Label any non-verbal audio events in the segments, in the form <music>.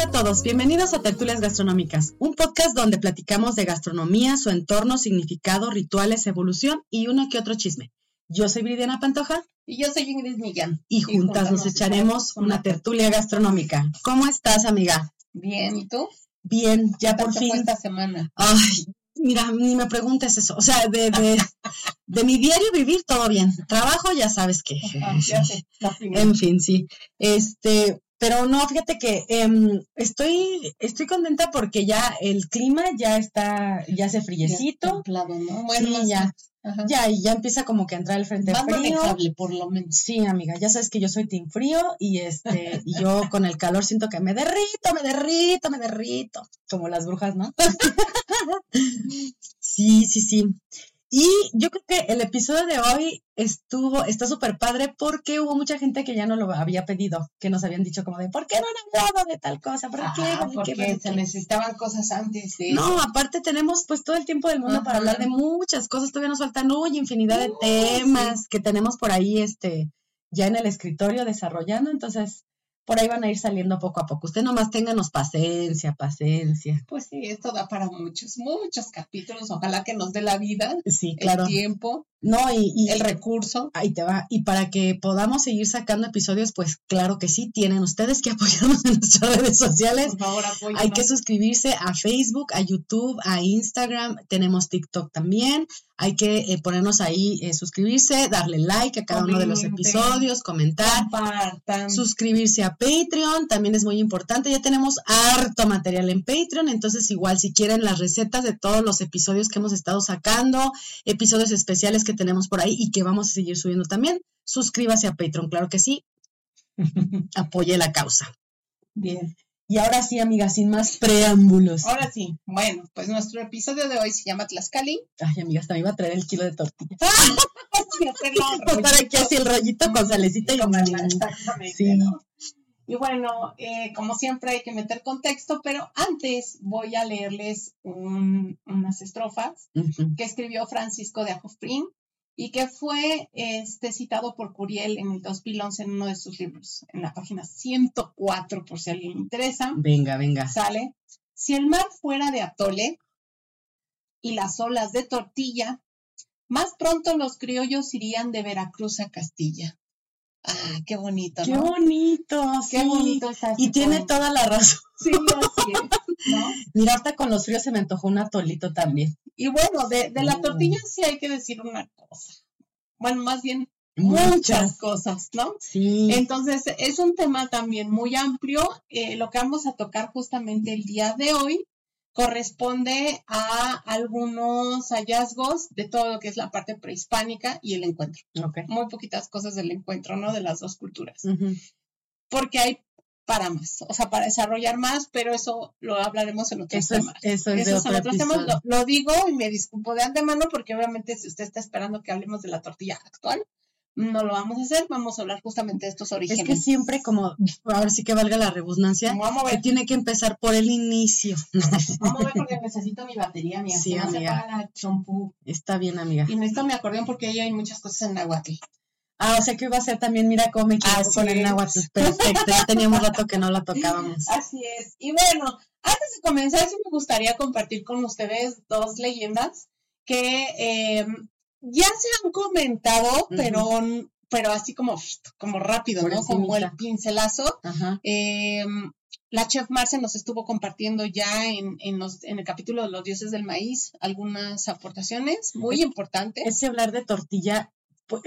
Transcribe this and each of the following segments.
Hola a todos, bienvenidos a Tertulias Gastronómicas, un podcast donde platicamos de gastronomía, su entorno, significado, rituales, evolución y uno que otro chisme. Yo soy Bridiana Pantoja. Y yo soy Ingrid Millán. Y juntas, nos, echaremos una tertulia gastronómica. ¿Cómo estás, amiga? Bien, ¿y tú? Bien, ya por fin. esta semana? Ay, mira, ni me preguntes eso. O sea, de, de, <laughs> mi diario vivir, todo bien. Trabajo, ya sabes que. ya sé, <laughs> en fin, sí. Este, pero no, fíjate que em, estoy, estoy contenta porque ya el clima ya está, ya hace friecito. Ya ¿no? Bueno, sí, ya. Ya, y ya empieza como que a entrar el frente Más frío. por lo menos. Sí, amiga, ya sabes que yo soy team frío y este, y yo con el calor siento que me derrito, me derrito, me derrito. Como las brujas, ¿no? <laughs> sí, sí, sí. Y yo creo que el episodio de hoy estuvo, está súper padre porque hubo mucha gente que ya no lo había pedido, que nos habían dicho como de, ¿por qué no han hablado de tal cosa? ¿Por qué? porque se necesitaban cosas antes de No, aparte tenemos pues todo el tiempo del mundo para hablar de muchas cosas, todavía nos faltan hoy infinidad de temas que tenemos por ahí este ya en el escritorio desarrollando, entonces por ahí van a ir saliendo poco a poco. Usted nomás ténganos paciencia, paciencia. Pues sí, esto da para muchos, muchos capítulos. Ojalá que nos dé la vida, sí, claro. el tiempo. No, y, el recurso. Ahí te va. Y para que podamos seguir sacando episodios, pues claro que sí, tienen ustedes que <laughs> apoyarnos en nuestras redes sociales. Por favor, Hay que suscribirse a Facebook, a YouTube, a Instagram, tenemos TikTok también. Hay que eh, ponernos ahí, eh, suscribirse, darle like a cada uno de los episodios, comentar, suscribirse a Patreon, también es muy importante. Ya tenemos harto material en Patreon, entonces igual si quieren las recetas de todos los episodios que hemos estado sacando, episodios especiales que tenemos por ahí y que vamos a seguir subiendo también. Suscríbase a Patreon, claro que sí. <laughs> Apoye la causa. Bien. Y ahora sí, amiga, sin más preámbulos. Ahora sí, bueno, pues nuestro episodio de hoy se llama Tlaxcali. Ay, amiga, hasta me iba a traer el kilo de tortilla. <laughs> <laughs> Para aquí así el rollito con salecita y, y sí. Y bueno, eh, como siempre hay que meter contexto, pero antes voy a leerles unas estrofas que escribió Francisco de Ajofrín y que fue este, citado por Curiel en el 2011 en uno de sus libros, en la página 104, por si a alguien le interesa. Venga, venga. Sale. Si el mar fuera de atole y las olas de tortilla, más pronto los criollos irían de Veracruz a Castilla. Ah, qué bonito, ¿no? Qué bonito, Qué bonito está Y tiene toda la razón. Sí, así es, ¿no? Mira, hasta con los fríos se me antojó un atolito también. Y bueno, de, la mm. tortilla sí hay que decir una cosa. Bueno, más bien muchas, cosas, ¿no? Sí. Entonces, es un tema también muy amplio. Eh, lo que vamos a tocar justamente el día de hoy corresponde a algunos hallazgos de todo lo que es la parte prehispánica y el encuentro. Muy poquitas cosas del encuentro, ¿no? De las dos culturas. Porque hay para más, o sea, para desarrollar más, pero eso lo hablaremos en otros temas. eso es de otros temas. lo, digo y me disculpo de antemano porque obviamente si usted está esperando que hablemos de la tortilla actual, no lo vamos a hacer, vamos a hablar justamente de estos orígenes. Es que siempre como, a ver si que valga la redundancia, que tiene que empezar por el inicio. <laughs> Vamos a ver porque necesito mi batería, mi sí, amiga. Está bien, amiga. Y necesito mi acordeón porque ahí hay muchas cosas en náhuatl. Ah, o sea que iba a ser también, mira cómo me quedo con el náhuatl. Perfecto, ya teníamos rato que no la tocábamos. Así es. Y bueno, antes de comenzar, sí me gustaría compartir con ustedes dos leyendas que eh, ya se han comentado, pero, pero así como, como rápido, ¿no? Como el pincelazo. Em, la chef Marce nos estuvo compartiendo ya en, en, en, el capítulo de los dioses del maíz algunas aportaciones muy importantes. Es hablar de tortilla,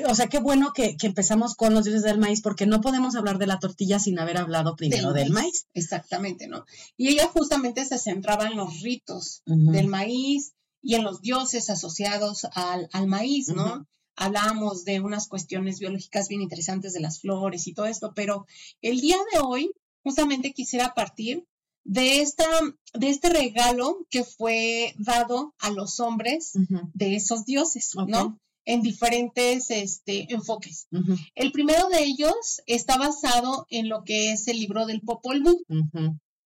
o sea, qué bueno que, empezamos con los dioses del maíz, porque no podemos hablar de la tortilla sin haber hablado primero del, maíz. Exactamente, ¿no? Y ella justamente se centraba en los ritos del maíz, y en los dioses asociados al, maíz, ¿no? Hablábamos de unas cuestiones biológicas bien interesantes de las flores y todo esto, pero el día de hoy justamente quisiera partir de, esta, de este regalo que fue dado a los hombres de esos dioses, ¿no? En diferentes este, enfoques. El primero de ellos está basado en lo que es el libro del Popol Vuh.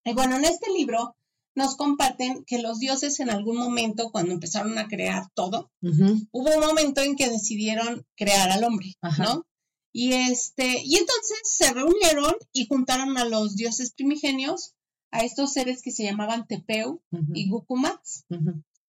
Y bueno, en este libro nos comparten que los dioses en algún momento, cuando empezaron a crear todo, hubo un momento en que decidieron crear al hombre, ¿no? Y este, y entonces se reunieron y juntaron a los dioses primigenios, a estos seres que se llamaban Tepeu y Gukumats.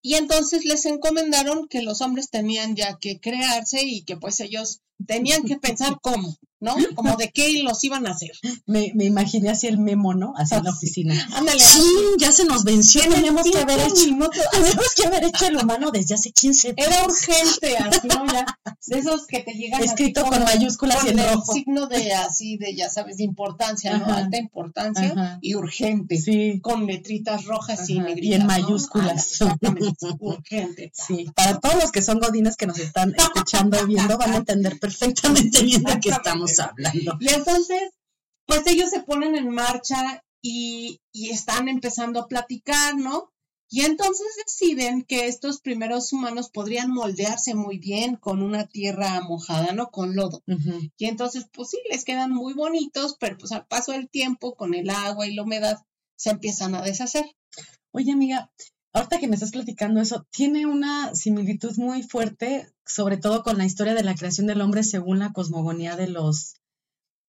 Y entonces les encomendaron que los hombres tenían ya que crearse y que pues ellos tenían que pensar cómo, ¿no? Como de qué los iban a hacer. Me, me imaginé así el memo, ¿no? Así en la oficina. Ándale. Sí, ya se nos venció. Tenemos que haber hecho. <laughs> tenemos que haber hecho el humano desde hace 15 días. Era urgente, así, ¿no? Ya, de esos que te llegan Escrito con, mayúsculas y en rojo. signo de así, de ya sabes, de importancia, ¿no? Alta importancia y urgente. Sí. Con letritas rojas y negritas. Y en mayúsculas. urgente. Sí. Para todos los que son godines que nos están escuchando y viendo, van a entender perfectamente bien de qué estamos <laughs> hablando. Y entonces, pues ellos se ponen en marcha y, están empezando a platicar, ¿no? Y entonces deciden que estos primeros humanos podrían moldearse muy bien con una tierra mojada, ¿no? Con lodo. Y entonces, pues sí, les quedan muy bonitos, pero pues al paso del tiempo, con el agua y la humedad, se empiezan a deshacer. Oye, amiga, ahorita que me estás platicando eso, tiene una similitud muy fuerte, sobre todo con la historia de la creación del hombre según la cosmogonía de los,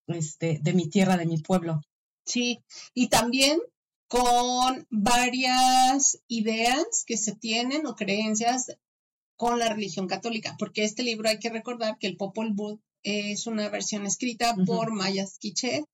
este, de mi tierra, de mi pueblo. Sí, y también con varias ideas que se tienen o creencias con la religión católica, porque este libro hay que recordar que el Popol Vuh es una versión escrita por mayas quiché,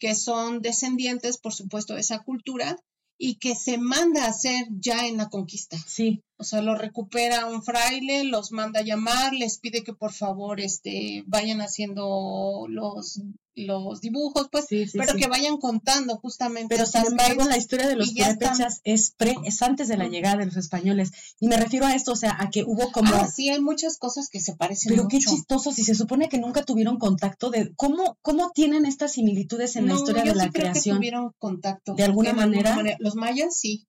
que son descendientes, por supuesto, de esa cultura y que se manda a hacer ya en la conquista. Sí. O sea, lo recupera un fraile, los manda a llamar, les pide que por favor este, vayan haciendo los los dibujos, pues, pero que vayan contando justamente. Pero sin embargo, la historia de los purépechas es pre, es antes de la llegada de los españoles. Y me refiero a esto, o sea, a que hubo como. Ah, sí, hay muchas cosas que se parecen. Pero qué chistoso, si se supone que nunca tuvieron contacto de cómo, cómo tienen estas similitudes en la historia de la creación. Que tuvieron contacto. De alguna manera. Los mayas sí.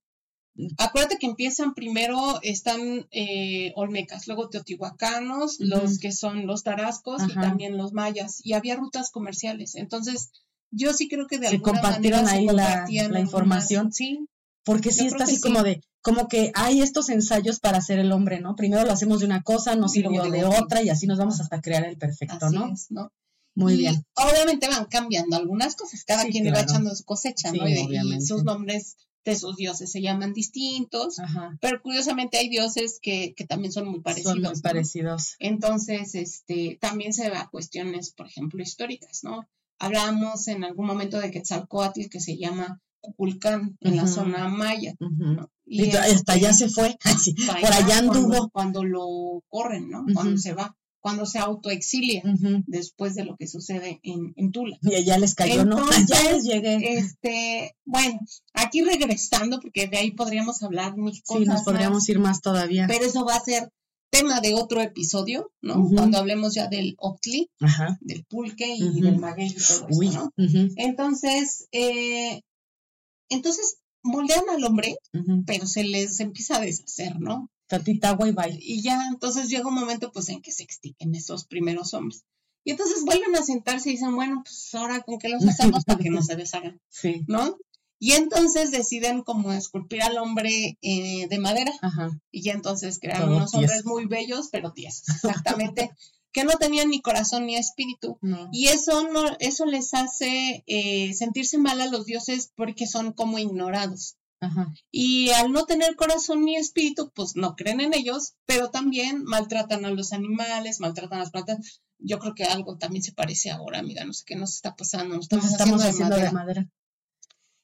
Acuérdate que empiezan primero, están eh, olmecas, luego teotihuacanos, los que son los tarascos y también los mayas. Y había rutas comerciales. Entonces, yo sí creo que de alguna compartieron ahí la, la, información. sí. Porque sí está así como de, como que hay estos ensayos para hacer el hombre, ¿no? Primero lo hacemos de una cosa, nos sirvió de, otra y así nos vamos hasta crear el perfecto, ¿no? ¿no? Muy bien. Obviamente van cambiando algunas cosas, cada quien va echando su cosecha, ¿no? y, sus nombres de sus dioses se llaman distintos, pero curiosamente hay dioses que, también son muy parecidos. Son muy parecidos. Entonces, este, también se va a cuestiones, por ejemplo, históricas, ¿no? Hablamos en algún momento de Quetzalcoatl que se llama Cuculcán en la zona maya. Y, hasta allá se fue, <laughs> por allá anduvo. Cuando, lo corren, ¿no? Cuando se va cuando se autoexilia después de lo que sucede en, Tula. Y allá les cayó, ¿no? <laughs> Ya les llegué. Este, bueno, aquí regresando, porque de ahí podríamos hablar mil cosas. Sí, nos podríamos ir más todavía. Pero eso va a ser tema de otro episodio, ¿no? Cuando hablemos ya del Octli, del pulque y del maguey y todo eso, ¿no? Entonces, eh, entonces moldean al hombre, pero se les empieza a deshacer, ¿no? Tantita agua y bye. Y ya, entonces llega un momento pues en que se extinguen esos primeros hombres. Y entonces vuelven a sentarse y dicen, bueno, pues ahora con qué los hacemos para que no se deshagan, <laughs> sí. ¿no? Y entonces deciden como esculpir al hombre eh, de madera. Ajá. Y ya entonces crearon unos hombres muy bellos, pero tiesos, exactamente. <laughs> que no tenían ni corazón ni espíritu. Y eso no, eso les hace eh, sentirse mal a los dioses porque son como ignorados. Y al no tener corazón ni espíritu, pues no creen en ellos, pero también maltratan a los animales, maltratan a las plantas. Yo creo que algo también se parece ahora, amiga, no sé qué nos está pasando. Nos estamos, haciendo, de, madera.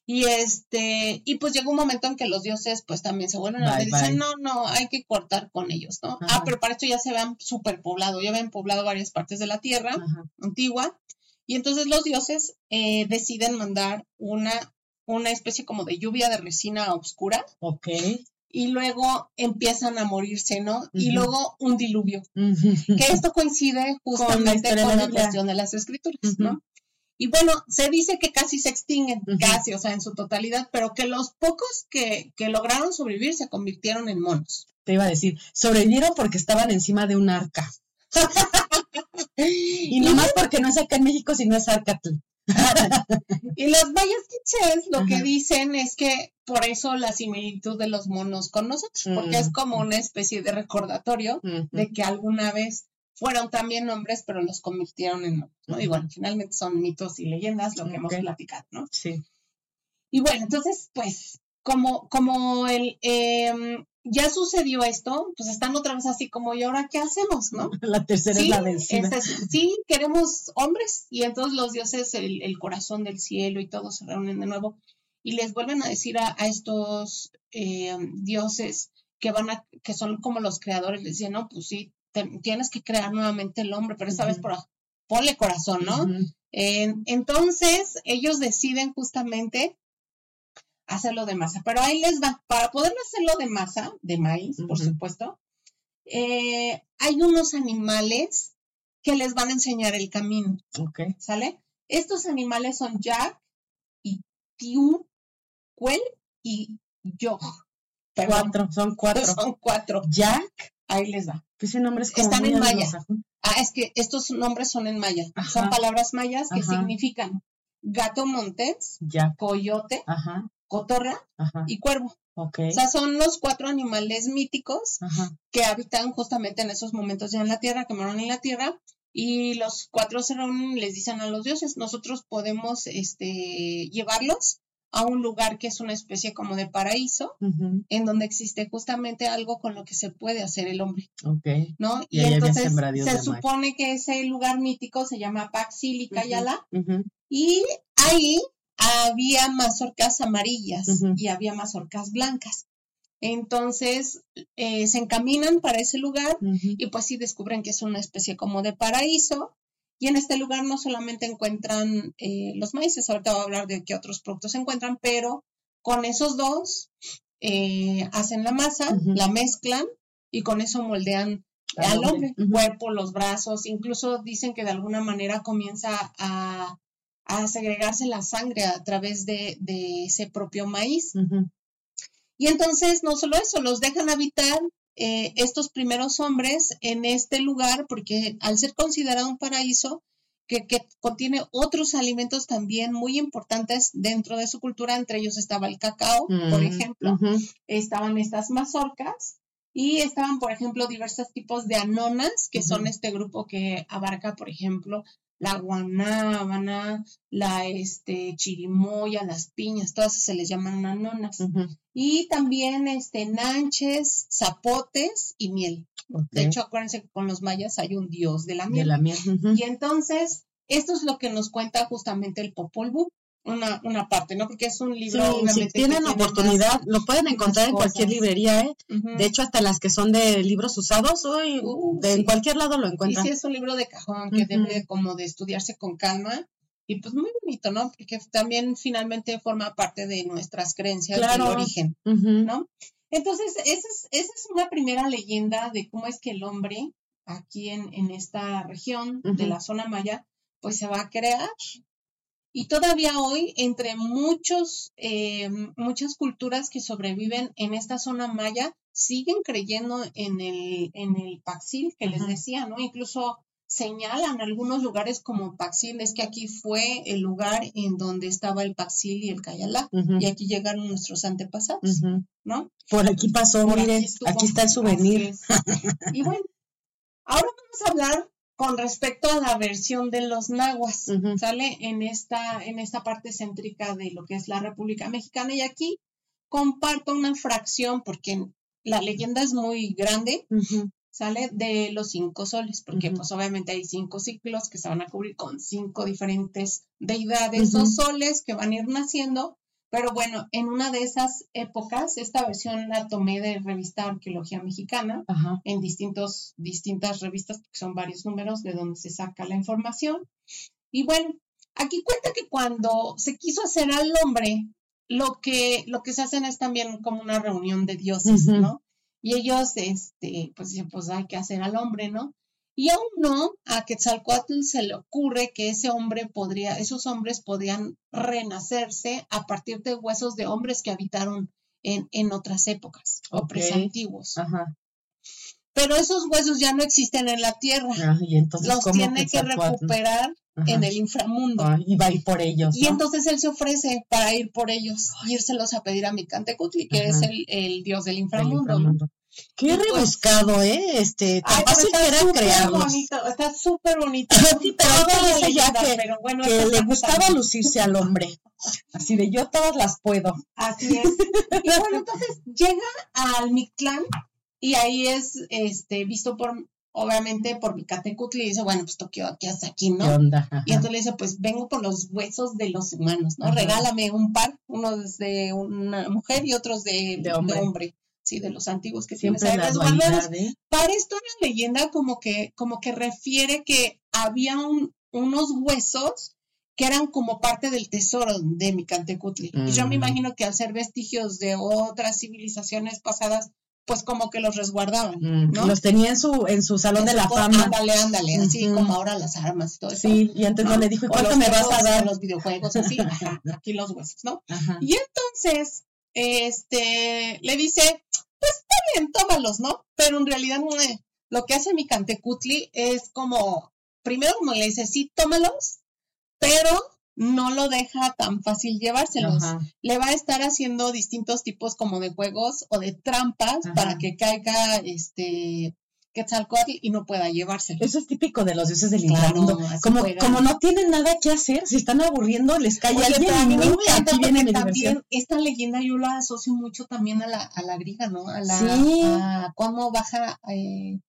Y este, y pues llega un momento en que los dioses pues también se vuelven a dicen, no, no, hay que cortar con ellos, ¿no? Ah, pero para esto ya se vean súper poblado, ya ven poblado varias partes de la tierra antigua. Y entonces los dioses eh, deciden mandar una una especie como de lluvia de resina oscura. Ok. Y luego empiezan a morirse, ¿no? Y luego un diluvio. Que esto coincide <laughs> justamente con, la, cuestión de las escrituras, ¿no? Y bueno, se dice que casi se extinguen, casi, o sea, en su totalidad, pero que los pocos que, que lograron sobrevivir se convirtieron en monos. Te iba a decir, sobrevivieron porque estaban encima de un arca. <laughs> y no más porque no es acá en México, sino es Arcatl. <laughs> y los mayas quichés lo que dicen es que por eso la similitud de los monos con nosotros, porque es como una especie de recordatorio de que alguna vez fueron también hombres, pero los convirtieron en hombres, ¿no? Y bueno, finalmente son mitos y leyendas lo que hemos platicado, ¿no? Sí. Y bueno, entonces, pues, como, como el, em, ya sucedió esto, pues están otra vez así como, ¿y ahora qué hacemos, no? <laughs> La tercera es la vencida. sí, queremos hombres, y entonces los dioses, el, el, corazón del cielo y todos se reúnen de nuevo, y les vuelven a decir a, estos em, dioses que van a, que son como los creadores, les dicen, no, pues sí, tienes que crear nuevamente el hombre, pero esta vez por ponle corazón, ¿no? entonces, ellos deciden justamente hacerlo de masa, pero ahí les va, para poder hacerlo de masa, de maíz, por supuesto, eh, hay unos animales que les van a enseñar el camino. Ok. ¿Sale? Estos animales son Jack y Tiu, Cuel y Yo. Cuatro, son cuatro. <laughs> Son cuatro. Jack. Ahí les va. Ese nombre es Están en maya. Ah, es que estos nombres son en maya. Son palabras mayas que significan gato montés, coyote, cotorra y cuervo. O sea, son los cuatro animales míticos que habitan justamente en esos momentos ya en la tierra, que moran en la tierra, y los cuatro se reúnen y les dicen a los dioses, nosotros podemos este, llevarlos a un lugar que es una especie como de paraíso, en donde existe justamente algo con lo que se puede hacer el hombre. ¿No? Y, entonces se supone que ese lugar mítico se llama Paxil y ahí había mazorcas amarillas y había mazorcas blancas. Entonces eh, se encaminan para ese lugar y pues sí descubren que es una especie como de paraíso. Y en este lugar no solamente encuentran eh, los maíces, ahorita voy a hablar de qué otros productos se encuentran, pero con esos dos eh, hacen la masa, la mezclan y con eso moldean al hombre, el cuerpo, los brazos, incluso dicen que de alguna manera comienza a, segregarse la sangre a través de, ese propio maíz. Y entonces no solo eso, los dejan habitar eh, estos primeros hombres en este lugar, porque al ser considerado un paraíso, que, contiene otros alimentos también muy importantes dentro de su cultura, entre ellos estaba el cacao, por mm, ejemplo, estaban estas mazorcas y estaban, por ejemplo, diversos tipos de anonas, que son este grupo que abarca, por ejemplo, la guanábana, la este, chirimoya, las piñas, todas se les llaman anonas. Y también este, nanches, zapotes y miel. De hecho, acuérdense que con los mayas hay un dios de la miel. Y entonces, esto es lo que nos cuenta justamente el Popol Vuh una, una parte, ¿no? Porque es un libro. si tienen oportunidad, lo pueden encontrar en cualquier librería, ¿eh? De hecho, hasta las que son de libros usados, hoy uh, en cualquier lado lo encuentran. Y sí, es un libro de cajón que debe como de estudiarse con calma. Y pues muy bonito, ¿no? Porque también finalmente forma parte de nuestras creencias del origen, ¿no? Entonces, esa es, esa es una primera leyenda de cómo es que el hombre aquí en, en esta región de la zona maya, pues se va a crear, y todavía hoy, entre muchos, eh, muchas culturas que sobreviven en esta zona maya, siguen creyendo en el, en el Paxil que les decía, ¿no? Incluso señalan algunos lugares como Paxil, es que aquí fue el lugar en donde estaba el Paxil y el Cayalá, y aquí llegaron nuestros antepasados, ¿no? Por aquí pasó, miren, aquí, está el souvenir. Y bueno, ahora vamos a hablar con respecto a la versión de los nahuas, ¿sale? En esta, en esta parte céntrica de lo que es la República Mexicana. Y aquí comparto una fracción, porque la leyenda es muy grande, ¿sale? De los cinco soles, porque pues obviamente hay cinco ciclos que se van a cubrir con cinco diferentes deidades o soles que van a ir naciendo pero bueno, en una de esas épocas, esta versión la tomé de revista Arqueología Mexicana, en distintos, distintas revistas, que son varios números de donde se saca la información. Y bueno, aquí cuenta que cuando se quiso hacer al hombre, lo que, lo que se hacen es también como una reunión de dioses, ¿no? Y ellos, este, pues dicen, pues hay que hacer al hombre, ¿no? Y aún no, a Quetzalcoatl se le ocurre que ese hombre podría, esos hombres podrían renacerse a partir de huesos de hombres que habitaron en, en otras épocas o presantiguos. Ajá. Pero esos huesos ya no existen en la tierra. Ah, y entonces, Los ¿cómo tiene que recuperar Ajá. en el inframundo. Ah, y va a ir por ellos. Y ¿no? entonces él se ofrece para ir por ellos, y irselos a pedir a Micantecutli, que es el, el dios del inframundo. Qué pues- rebuscado, ¿eh? Este, tan Ay, que era súper crearlos. bonito, está súper bonito. Sí, pero Toda ahorita la dice ya leyenda, que- pero bueno, Que le gustaba lucirse al hombre. Así de yo todas las puedo. Así es. Y bueno, entonces llega al Mictlán y ahí es este visto por, obviamente, por Micatecutli y dice, bueno, pues Tokio aquí hasta aquí, ¿Qué ¿no? onda? Y entonces le dice, pues vengo por los huesos de los humanos, ¿no? Ajá. Regálame un par, unos de una mujer y otros de, De hombre. Sí, de los antiguos que Siempre tienes ahí resguardados. ¿eh? Para esto la leyenda como que, como que refiere que había un- unos huesos que eran como parte del tesoro de Micantecutli. Y yo me Mm. imagino que al ser vestigios de otras civilizaciones pasadas, pues como que los resguardaban, Mm, ¿no? Los tenía en su, en su salón de la fama. Ándale, ándale, así como ahora las armas y todo eso. Sí, y antes no le dijo, ¿y cuánto me vas a dar? Los videojuegos, así, ajá, aquí los huesos, ¿no? Ajá. Y entonces, este, le dice, pues bien, tómalos, ¿no? Pero en realidad mue, lo que hace mi Cantecutli es como, primero como le dice, sí, tómalos, pero no lo deja tan fácil llevárselos. Ajá. Le va a estar haciendo distintos tipos como de juegos o de trampas Ajá. para que caiga este Quetzalcoatl y no pueda llevárselos. Eso es típico de los dioses del inframundo. Como, como no tienen nada que hacer, se están aburriendo, les cae Oye, alguien pero mí aquí viene mi también esta leyenda yo la asocio mucho también a la, a la griega, ¿no? A la Sí. a cómo baja eh,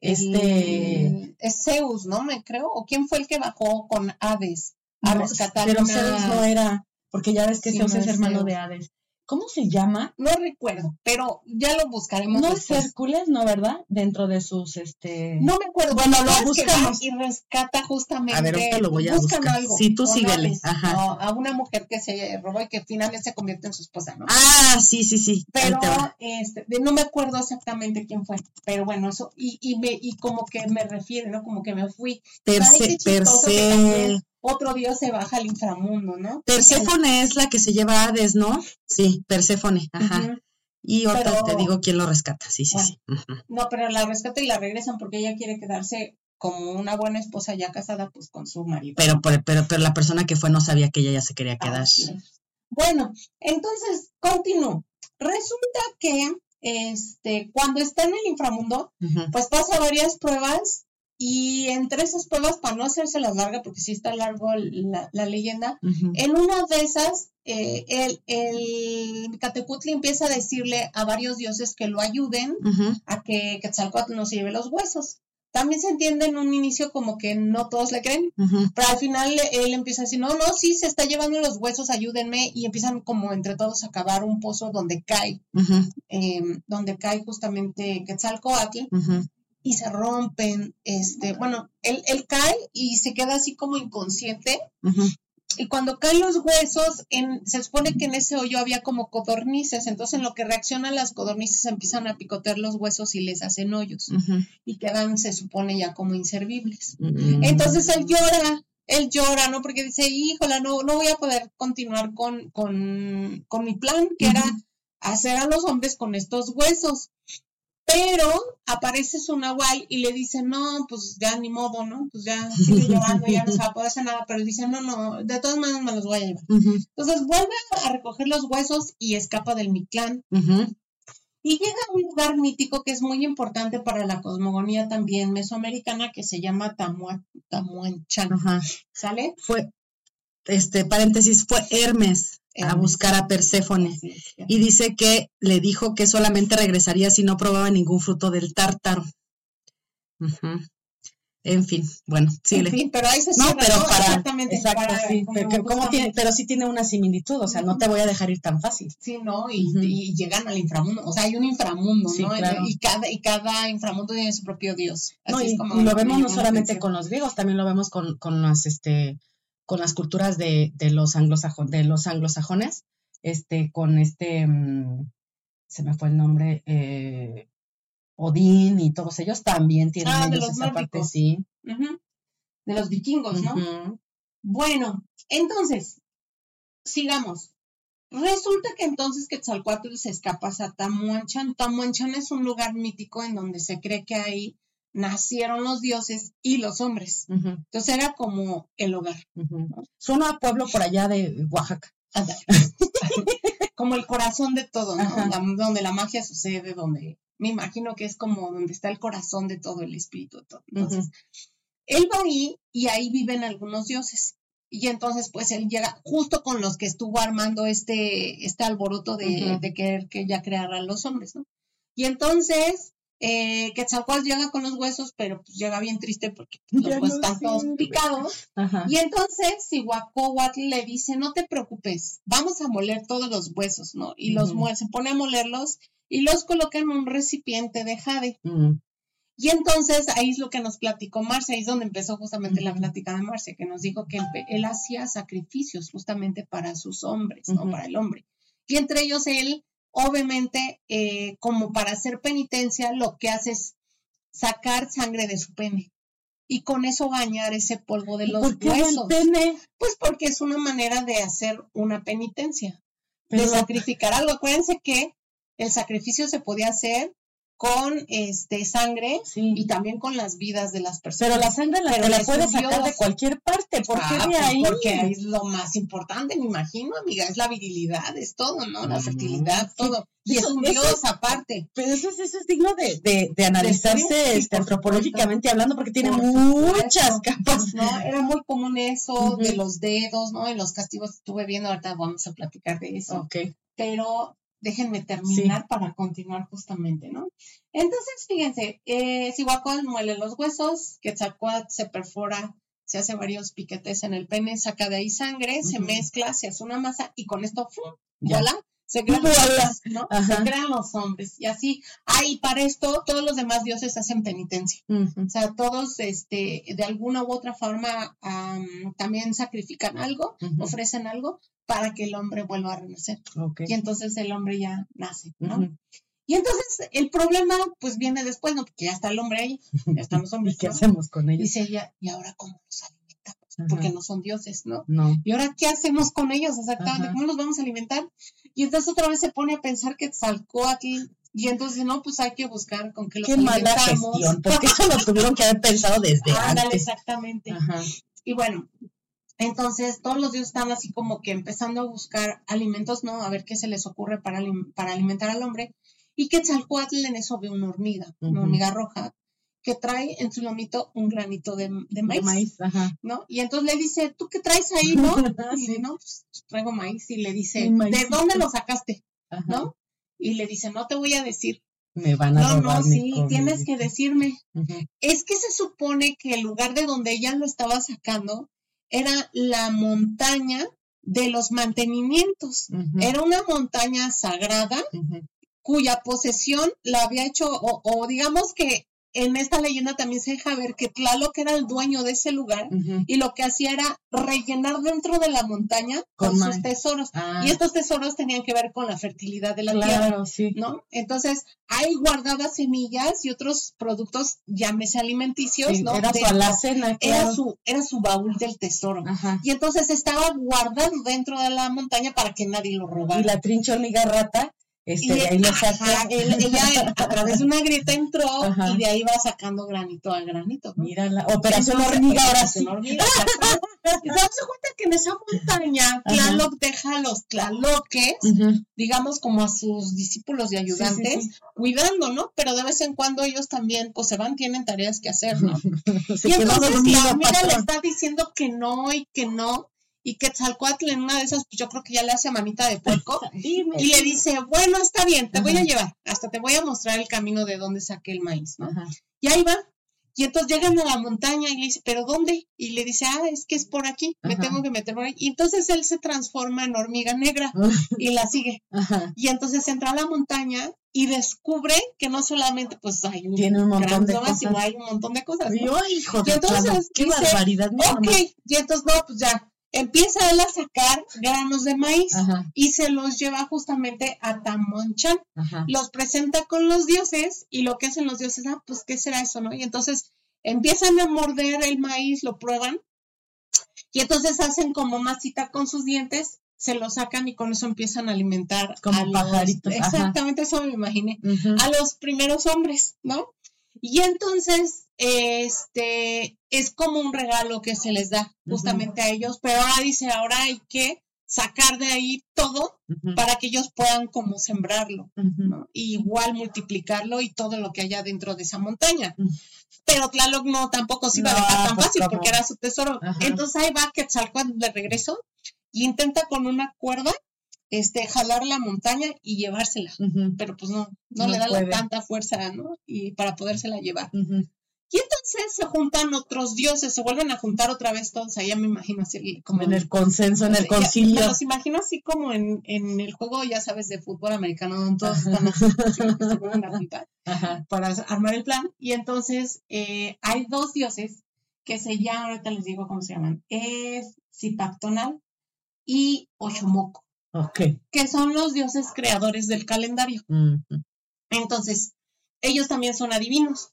Este- el- es Zeus, ¿no? Me creo. ¿O quién fue el que bajó con Hades a No, rescatar pero una- Zeus no era, porque ya ves que Sí, Zeus no es es hermano Zeus. de Hades. ¿Cómo se llama? No recuerdo, pero ya lo buscaremos No es. Hércules, ¿no, verdad? Dentro de sus, este... No me acuerdo. Bueno, lo ¿sabes que va buscamos. Y rescata justamente. A ver, ahorita lo voy a buscar. algo, Sí, tú síguele, ajá. ¿no? A una mujer que se robó y que finalmente se convierte en su esposa, ¿no? Ah, sí, sí, sí. pero este, no me acuerdo exactamente quién fue, pero bueno, eso, y, y, me, y como que me refiere, ¿no? Como que me fui. Perse, Perse, otro dios se baja al inframundo, ¿no? Perséfone es la que se lleva a Hades, ¿no? Sí, Perséfone, ajá. Y otra Pero- te digo quién lo rescata, sí, sí, sí. No, pero la rescata y la regresan porque ella quiere quedarse como una buena esposa ya casada, pues con su marido. Pero, pero, pero, pero la persona que fue no sabía que ella ya se quería quedar. Es. Bueno, entonces, continúo. Resulta que este, cuando está en el inframundo, pues pasa varias pruebas y entre esas pruebas, para no hacerse las larga, porque sí está largo la, la leyenda, en una de esas, eh, el, el Catecutli empieza a decirle a varios dioses que lo ayuden a que Quetzalcóatl no se lleve los huesos. También se entiende en un inicio como que no todos le creen, pero al final él empieza a decir, no, no, sí, se está llevando los huesos, ayúdenme, y empiezan como entre todos a cavar un pozo donde cae, eh, donde cae justamente Quetzalcóatl, Ujú. Y se rompen, este, bueno, él, él cae y se queda así como inconsciente, y cuando caen los huesos, en, se supone que en ese hoyo había como codornices, entonces en lo que reaccionan las codornices empiezan a picotear los huesos y les hacen hoyos, y quedan, se supone, ya como inservibles. Mm. Entonces él llora, él llora, ¿no? Porque dice, híjola, no, no voy a poder continuar con, con, con mi plan, que era hacer a los hombres con estos huesos. Pero aparece su nahual y le dice, no, pues ya ni modo, ¿no? Pues ya <laughs> sigue llorando, ya no se va a poder hacer nada, pero dice, no, no, de todas maneras me los voy a llevar. Entonces vuelve a recoger los huesos y escapa del Mictlán. Y llega a un lugar mítico que es muy importante para la cosmogonía también mesoamericana que se llama Tamua- Tamuanchan. Ajá. ¿Sale? Fue, este, paréntesis, fue Hermes a buscar a Perséfone. Y dice que le dijo que solamente regresaría si no probaba ningún fruto del tártaro. En fin, bueno, sí. En fin, pero ahí se No, pero ¿no? para. Exactamente. exacto, para- sí. como Pero, que- ¿cómo tiene, pero sí tiene una similitud, o sea, no te voy a dejar ir tan fácil. Sí, ¿no? Y, llegan al inframundo. O sea, hay un inframundo, Sí, ¿no? claro. Y, cada, y cada inframundo tiene su propio dios. No, Así y, es como y lo vemos no solamente con los griegos, también lo vemos con, con las este con las culturas de, de los anglosajones, de los anglosajones, este, con este mm, se me fue el nombre, eh, Odín y todos ellos también tienen Ah, de ellos los esa parte, nórdicos. sí. Ujú. De los vikingos, ¿no? Bueno, entonces, sigamos. Resulta que entonces Quetzalcóatl se escapa a Tamuanchan. Tamuanchan es un lugar mítico en donde se cree que ahí nacieron los dioses y los hombres. Entonces era como el hogar. Suena a pueblo por allá de Oaxaca. <laughs> Como el corazón de todo, ¿no? La- donde la magia sucede, donde me imagino que es como donde está el corazón de todo, el espíritu de todo. Entonces, él va ahí y ahí viven algunos dioses. Y entonces, pues él llega justo con los que estuvo armando este, este alboroto de, de querer que ya creara a los hombres, ¿no? Y entonces, eh, Quetzalcóatl llega con los huesos, pero pues llega bien triste porque los Ya huesos no están todos picados. Ajá. Y entonces Cihuacóhuatl le dice, no te preocupes, vamos a moler todos los huesos, ¿no? Y los Ujú. muele, se pone a molerlos y los coloca en un recipiente de jade. Y entonces ahí es lo que nos platicó Marcia, ahí es donde empezó justamente la plática de Marcia, que nos dijo que él, él hacía sacrificios justamente para sus hombres, ¿no? Para el hombre. Y entre ellos él, obviamente, eh, como para hacer penitencia, lo que hace es sacar sangre de su pene. Y con eso bañar ese polvo de ¿Y los ¿Por qué huesos. el pene? Pues porque es una manera de hacer una penitencia, de sacrificar algo. Acuérdense que el sacrificio se podía hacer con este sangre Sí. y también con las vidas de las personas. Pero la sangre la, la puedes sacar de cualquier parte. ¿Por qué Ah, de pues ahí? Porque ahí es lo más importante, me imagino, amiga, es la virilidad, es todo, ¿no? La Mm, fertilidad, sí. todo. Y es un dios aparte. Pero eso es, eso es digno de, de, de analizarse este, antropológicamente hablando porque tiene Por muchas capas. ¿no? Era muy común eso de los dedos, ¿no? En los castigos estuve viendo, ahorita vamos a platicar de eso. Ok. pero déjenme terminar para continuar justamente, ¿no? Entonces, fíjense, eh, muele los huesos, Quetzalcóatl se perfora, se hace varios piquetes en el pene, saca de ahí sangre, se mezcla, se hace una masa y con esto, ¡fum! Ya. Se crean, los crean los hombres. Y así, ahí para esto, todos los demás dioses hacen penitencia. O sea, todos, este, de alguna u otra forma, am, también sacrifican algo, ofrecen algo para que el hombre vuelva a renacer Ok. y entonces el hombre ya nace, ¿no? Y entonces el problema pues viene después, ¿no? Porque ya está el hombre ahí, ya están los <laughs> ¿Y hombres, qué ¿no? hacemos con ellos? dice ella, ¿y ahora cómo los alimentamos? Ajá. Porque no son dioses, ¿no? No. ¿Y ahora qué hacemos con ellos exactamente? Ajá. ¿Cómo los vamos a alimentar? Y entonces otra vez se pone a pensar que Tzalcoatl, y entonces no, pues hay que buscar con qué los Qué mala alimentamos. gestión, porque eso lo tuvieron que haber pensado desde <laughs> Ándale, antes. exactamente. Ajá. Y bueno, entonces todos los dioses están así como que empezando a buscar alimentos, ¿no? A ver qué se les ocurre para, para alimentar al hombre. Y que Tzalcoatl en eso ve una hormiga, una hormiga roja, que trae en su lomito un granito de, de De maíz, maíz, ajá. ¿no? Y entonces le dice, ¿tú qué traes ahí, no? <laughs> Y dice, no, pues traigo maíz. Y le dice, ¿de dónde lo sacaste? Ajá. ¿No? Y le dice, no te voy a decir. Me van a No, robar no, sí, comida. tienes que decirme es que se supone que el lugar de donde ella lo estaba sacando era la montaña de los mantenimientos. Era una montaña sagrada cuya posesión la había hecho, o, o digamos que en esta leyenda también se deja ver que Tlaloc era el dueño de ese lugar y lo que hacía era rellenar dentro de la montaña con, Con sus tesoros. Ah, Y estos tesoros tenían que ver con la fertilidad de la tierra. claro, sí. ¿no? Entonces, ahí guardaba semillas y otros productos, llámese alimenticios, Sí, ¿no? Era su alacena, era su, era su baúl del tesoro. Ajá. Y entonces estaba guardado dentro de la montaña para que nadie lo robara. Y la trincha hormiga rata, este, Y, ahí lo saca. él- <laughs> ella a través de una grieta entró Ajá. y de ahí va sacando granito a granito. ¿no? Mira la operación hormiga ahora sí. hormiga. Y cuenta que en esa montaña, Tlaloc deja a los tlaloques, digamos, como a sus discípulos y ayudantes, Sí, sí, cuidando, ¿no? Pero de vez en cuando ellos también, pues se van, tienen tareas que hacer, ¿no? <laughs> y entonces la amiga le está diciendo que no y que no, y que Tzalcoatl en una de esas, pues yo creo que ya le hace manita de puerco, <laughs> Dime. y le dice, bueno, está bien, te voy a llevar, hasta te voy a mostrar el camino de donde saqué el maíz, ¿no? Ajá. Y ahí va. Y entonces llegan a la montaña y le dice, ¿pero dónde? Y le dice, ah, es que es por aquí, me Ajá. tengo que meter por ahí. Y entonces él se transforma en hormiga negra <laughs> y la sigue. Y entonces entra a la montaña y descubre que no solamente pues hay un Tiene un montón gran de zona, sino cosas. hay un montón de cosas. ¿no? Y yo, hijo Y de entonces plano, qué dice, barbaridad. mira Ok, y entonces no, pues ya, empieza él a sacar granos de maíz y se los lleva justamente a Tamonchan. Los presenta con los dioses y lo que hacen los dioses, ah, pues, ¿qué será eso, no? Y entonces empiezan a morder el maíz, lo prueban y entonces hacen como masita con sus dientes, se lo sacan y con eso empiezan a alimentar como a pajaritos. exactamente eso me imaginé. A los primeros hombres, ¿no? Y entonces, este, es como un regalo que se les da justamente a ellos, pero ahora dice, ahora hay que sacar de ahí todo para que ellos puedan como sembrarlo, ¿no? igual multiplicarlo y todo lo que haya dentro de esa montaña. Pero Tlaloc no tampoco se iba a dejar tan pues, fácil porque era su tesoro. Entonces ahí va Quetzalcóatl de regreso y intenta con una cuerda este, jalar la montaña y llevársela, pero pues no, no, le da la tanta fuerza, ¿no? Y para podérsela llevar. Y entonces se juntan otros dioses, se vuelven a juntar otra vez todos, allá me imagino así como en el consenso, en el concilio. Los imagino así como en, en, el juego, ya sabes, de fútbol americano, donde todos están así, se vuelven a juntar para armar el plan. Y entonces eh, hay dos dioses que se llaman, ahorita les digo cómo se llaman, es Zipactonal y Que son los dioses creadores del calendario. Entonces, ellos también son adivinos.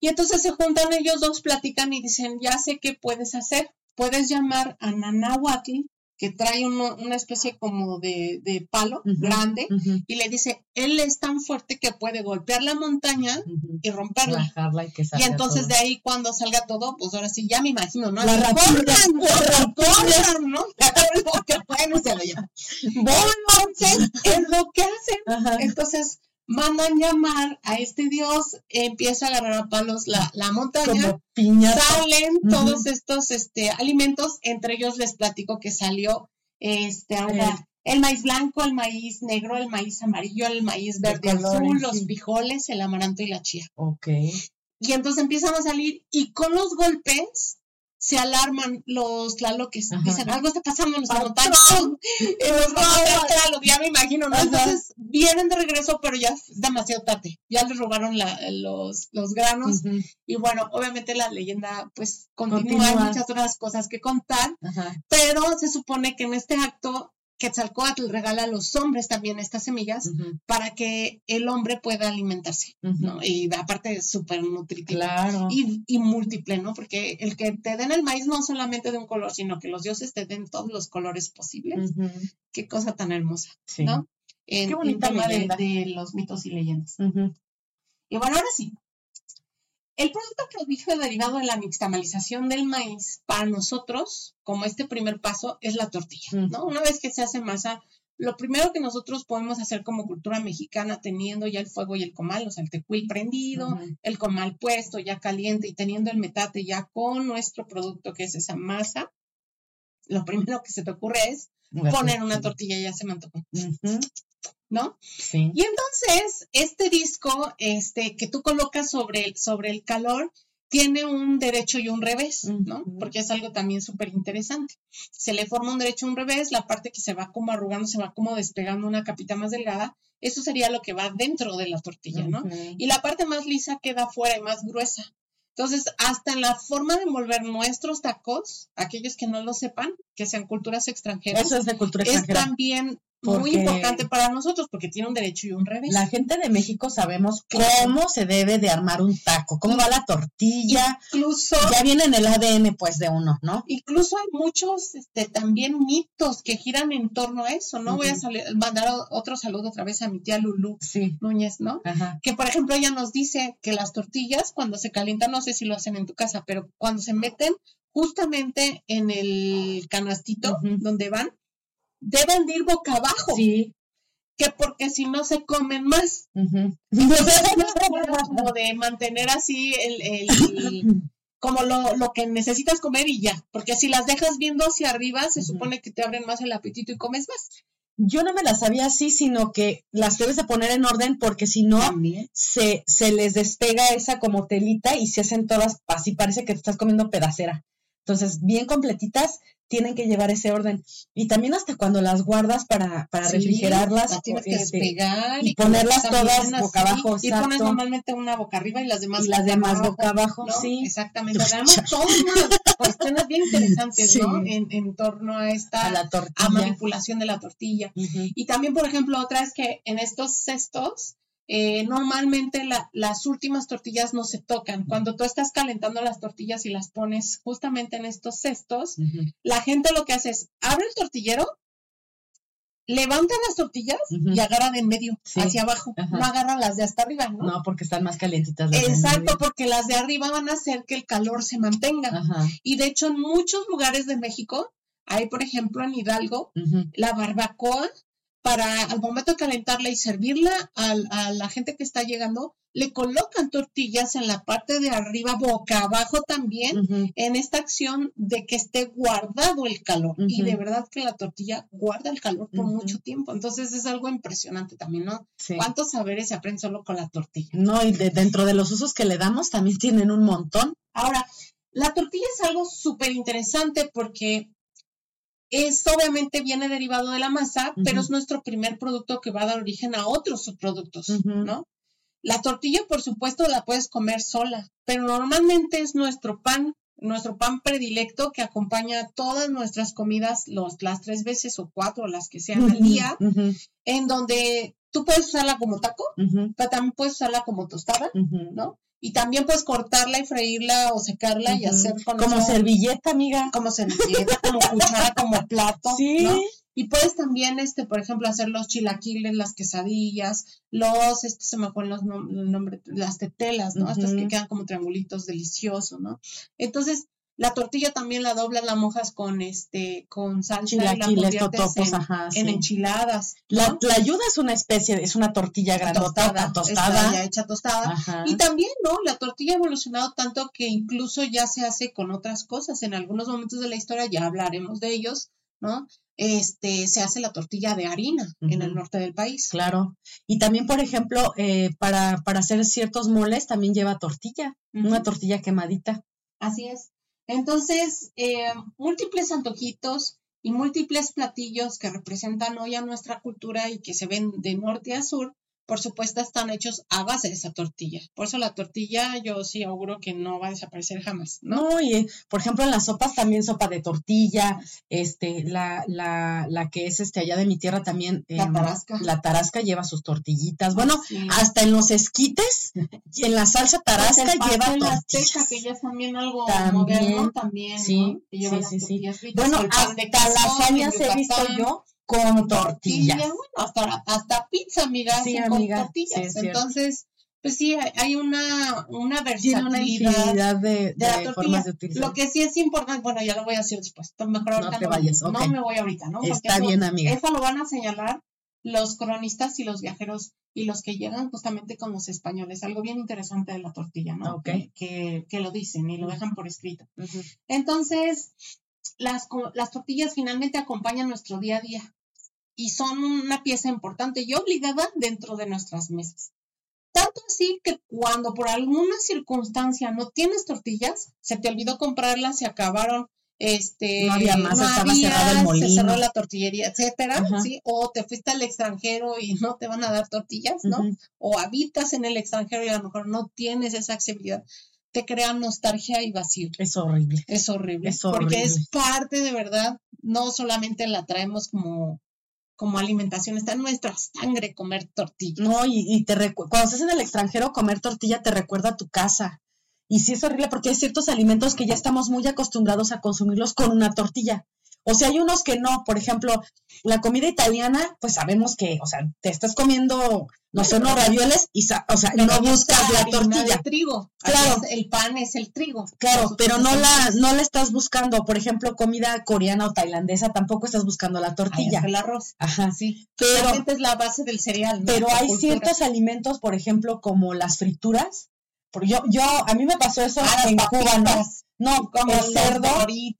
Y entonces se juntan ellos dos, platican y dicen, ya sé qué puedes hacer. Puedes llamar a Nanahuatl, que trae una especie como de, palo grande, y le dice, él es tan fuerte que puede golpear la montaña y romperla. Y, entonces de ahí cuando salga todo, pues ahora sí, ya me imagino, ¿no? La ¿no? que se lo llevan. Entonces, es lo que hacen. Entonces, mandan llamar a este dios, empieza a agarrar a palos la, la montaña, salen todos estos este, alimentos, entre ellos les platico que salió este, ahora, el maíz blanco, el maíz negro, el maíz amarillo, el maíz verde azul, los frijoles, el amaranto y la chía. Ok. Y entonces empiezan a salir y con los golpes se alarman los tlaloques. Dicen, algo está pasando en nuestra montaña. <laughs> ya me imagino, ¿no? Entonces vienen de regreso, pero ya es demasiado tarde. Ya les robaron los, los granos. Y bueno, obviamente la leyenda, pues, continúa. Hay muchas otras cosas que contar. Pero se supone que en este acto Quetzalcoatl regala a los hombres también estas semillas para que el hombre pueda alimentarse, ¿no? Y aparte es súper nutritivo. Y, múltiple, ¿no? Porque el que te den el maíz no solamente de un color, sino que los dioses te den todos los colores posibles. Qué cosa tan hermosa, ¿no? En, Qué bonita tema de, los mitos y leyendas. Y bueno, ahora sí, el producto prodigio derivado de la mixtamalización del maíz para nosotros, como este primer paso, es la tortilla, ¿no? Una vez que se hace masa, lo primero que nosotros podemos hacer como cultura mexicana, teniendo ya el fuego y el comal, o sea, el tecuil prendido, el comal puesto ya caliente y teniendo el metate ya con nuestro producto, que es esa masa, lo primero que se te ocurre es poner una tortilla, ya se me antojó. ¿No? Sí. Y entonces, este disco, este, que tú colocas sobre el, sobre el calor, tiene un derecho y un revés, ¿no? Porque es algo también súper interesante. Se le forma un derecho y un revés, la parte que se va como arrugando, se va como despegando una capita más delgada, eso sería lo que va dentro de la tortilla, ¿no? Y la parte más lisa queda fuera y más gruesa. Entonces, hasta en la forma de envolver nuestros tacos, aquellos que no lo sepan, que sean culturas extranjeras, Eso es, de cultura extranjera. es también muy importante para nosotros porque tiene un derecho y un revés. La gente de México sabemos cómo se debe de armar un taco, cómo va la tortilla. Incluso ya viene en el ADN pues de uno, ¿no? Incluso hay muchos este también mitos que giran en torno a eso, ¿no? Voy a mandar otro saludo otra vez a mi tía Lulu Núñez, ¿no? Que por ejemplo ella nos dice que las tortillas cuando se calientan, no sé si lo hacen en tu casa, pero cuando se meten justamente en el canastito donde van, deben de ir boca abajo. Sí. Que porque si no se comen más. Entonces, como de mantener así el, como lo, lo, que necesitas comer y ya. Porque si las dejas viendo hacia arriba, se supone que te abren más el apetito y comes más. Yo no me las sabía así, sino que las debes de poner en orden porque si no se, se les despega esa como telita y se hacen todas así, parece que te estás comiendo pedacera. Entonces, bien completitas, tienen que llevar ese orden. Y también hasta cuando las guardas para, para refrigerarlas. Las tienes que este, despegar. y ponerlas todas boca abajo. Y pones normalmente una boca arriba y las demás y las demás boca abajo, sí. Exactamente. Tenemos todas unas cuestiones bien interesantes, ¿no? En, en, torno a esta a, la tortilla. manipulación de la tortilla. Y también, por ejemplo, otra es que en estos cestos eh, normalmente las últimas tortillas no se tocan. Cuando tú estás calentando las tortillas y las pones justamente en estos cestos, la gente lo que hace es abre el tortillero, levantan las tortillas y agarran en medio, hacia abajo. No agarran las de hasta arriba, ¿no? No, porque están más calientitas. Las Exacto, porque las de arriba van a hacer que el calor se mantenga. Y de hecho, en muchos lugares de México, hay, por ejemplo, en Hidalgo, la barbacoa para al momento de calentarla y servirla a, la gente que está llegando, le colocan tortillas en la parte de arriba, boca abajo también, en esta acción de que esté guardado el calor. Y de verdad que la tortilla guarda el calor por mucho tiempo. Entonces es algo impresionante también, ¿no? ¿Cuántos saberes se aprenden solo con la tortilla? No, y dentro de los usos que le damos también tienen un montón. Ahora, la tortilla es algo súper interesante porque es obviamente viene derivado de la masa, pero es nuestro primer producto que va a dar origen a otros subproductos, ¿no? La tortilla, por supuesto, la puedes comer sola, pero normalmente es nuestro pan, nuestro pan predilecto que acompaña todas nuestras comidas los, las tres veces o cuatro, las que sean al día, en donde tú puedes usarla como taco, pero también puedes usarla como tostada, ¿no? Y también puedes cortarla y freírla o secarla y hacer Como servilleta, amiga. Como servilleta, como cuchara, <laughs> como plato. Sí. Y puedes también, este, por ejemplo, hacer los chilaquiles, las quesadillas, los, este se me ponen los nombres, las tetelas, ¿no? Estas que quedan como triangulitos deliciosos, ¿no? Entonces, la tortilla también la doblas, la mojas con este, con salsa y la en, ajá, en enchiladas. La, la, ayuda es una especie, es una tortilla grandota, tostada, tostada. ya hecha tostada. Y también, ¿no? La tortilla ha evolucionado tanto que incluso ya se hace con otras cosas. En algunos momentos de la historia ya hablaremos de ellos, ¿no? Este, se hace la tortilla de harina en el norte del país. Claro. Y también, por ejemplo, eh, para, para hacer ciertos moles también lleva tortilla, una tortilla quemadita. Así es. Entonces, eh, múltiples antojitos y múltiples platillos que representan hoy a nuestra cultura y que se ven de norte a sur, por supuesto, están hechos a base de esa tortilla. Por eso la tortilla yo sí auguro que no va a desaparecer jamás, ¿no? No, y por ejemplo en las sopas también sopa de tortilla, este, la, la, la que es este allá de mi tierra también. La em, tarasca. La tarasca lleva sus tortillitas. Bueno, hasta en los esquites, en la salsa pues tarasca lleva tortillas. que ya es también algo moderno también, sí, sí, sí, sí. Bueno, hasta lasañas he visto yo con tortilla. hasta, hasta pizza, amiga, sí, con tortillas. Entonces, pues sí, hay una, una versatilidad de, de, la tortilla. Lo que sí es importante, bueno, ya lo voy a decir después. Mejor ahorita no te vayas, no, me voy ahorita, ¿no? Porque Está bien, amiga. Eso lo van a señalar los cronistas y los viajeros y los que llegan justamente con los españoles. Algo bien interesante de la tortilla, ¿no? Okay. Que, que, lo dicen y lo dejan por escrito. Entonces, las, las tortillas finalmente acompañan nuestro día a día y son una pieza importante y obligada dentro de nuestras mesas. Tanto así que cuando por alguna circunstancia no tienes tortillas, se te olvidó comprarlas, se acabaron, este, no había más, estaba cerrado el molino. Se cerró la tortillería, etcétera, ¿sí? O te fuiste al extranjero y no te van a dar tortillas, ¿no? O habitas en el extranjero y a lo mejor no tienes esa accesibilidad te crea nostalgia y vacío. Es horrible. Es horrible. Es horrible. Porque es parte de verdad, no solamente la traemos como como alimentación, está en nuestra sangre comer tortilla. No, y, y te cuando estás en el extranjero, comer tortilla te recuerda a tu casa. Y sí es horrible porque hay ciertos alimentos que ya estamos muy acostumbrados a consumirlos con una tortilla. O sea, hay unos que no, por ejemplo, la comida italiana, pues sabemos que, o sea, te estás comiendo, no sé, unos ravioles y, o sea, no buscas la tortilla. De trigo. Claro. el pan es el trigo. Claro, pero no la, no la estás buscando, por ejemplo, comida coreana o tailandesa, tampoco estás buscando la tortilla. el arroz. Ajá. Sí. Pero. es la base del cereal. Pero hay ciertos alimentos, por ejemplo, como las frituras. Porque yo, yo, a mí me pasó eso ah, en Cuba, ¿no? No, como el cerdo.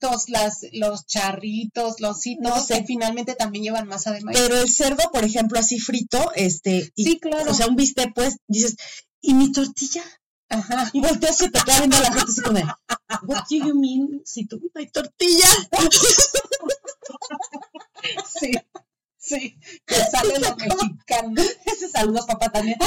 Los las, los charritos, los citos, que finalmente también llevan masa de maíz. Pero el cerdo, por ejemplo, así frito, este. sí, claro. O sea, un bistec, pues, dices, ¿y mi tortilla? Ajá. Y volteas y te queda viendo a la gente así como de, what do you mean si tú no hay tortilla? <laughs> sí. Sí, que sale lo mexicano. Ese saludos, papá, también.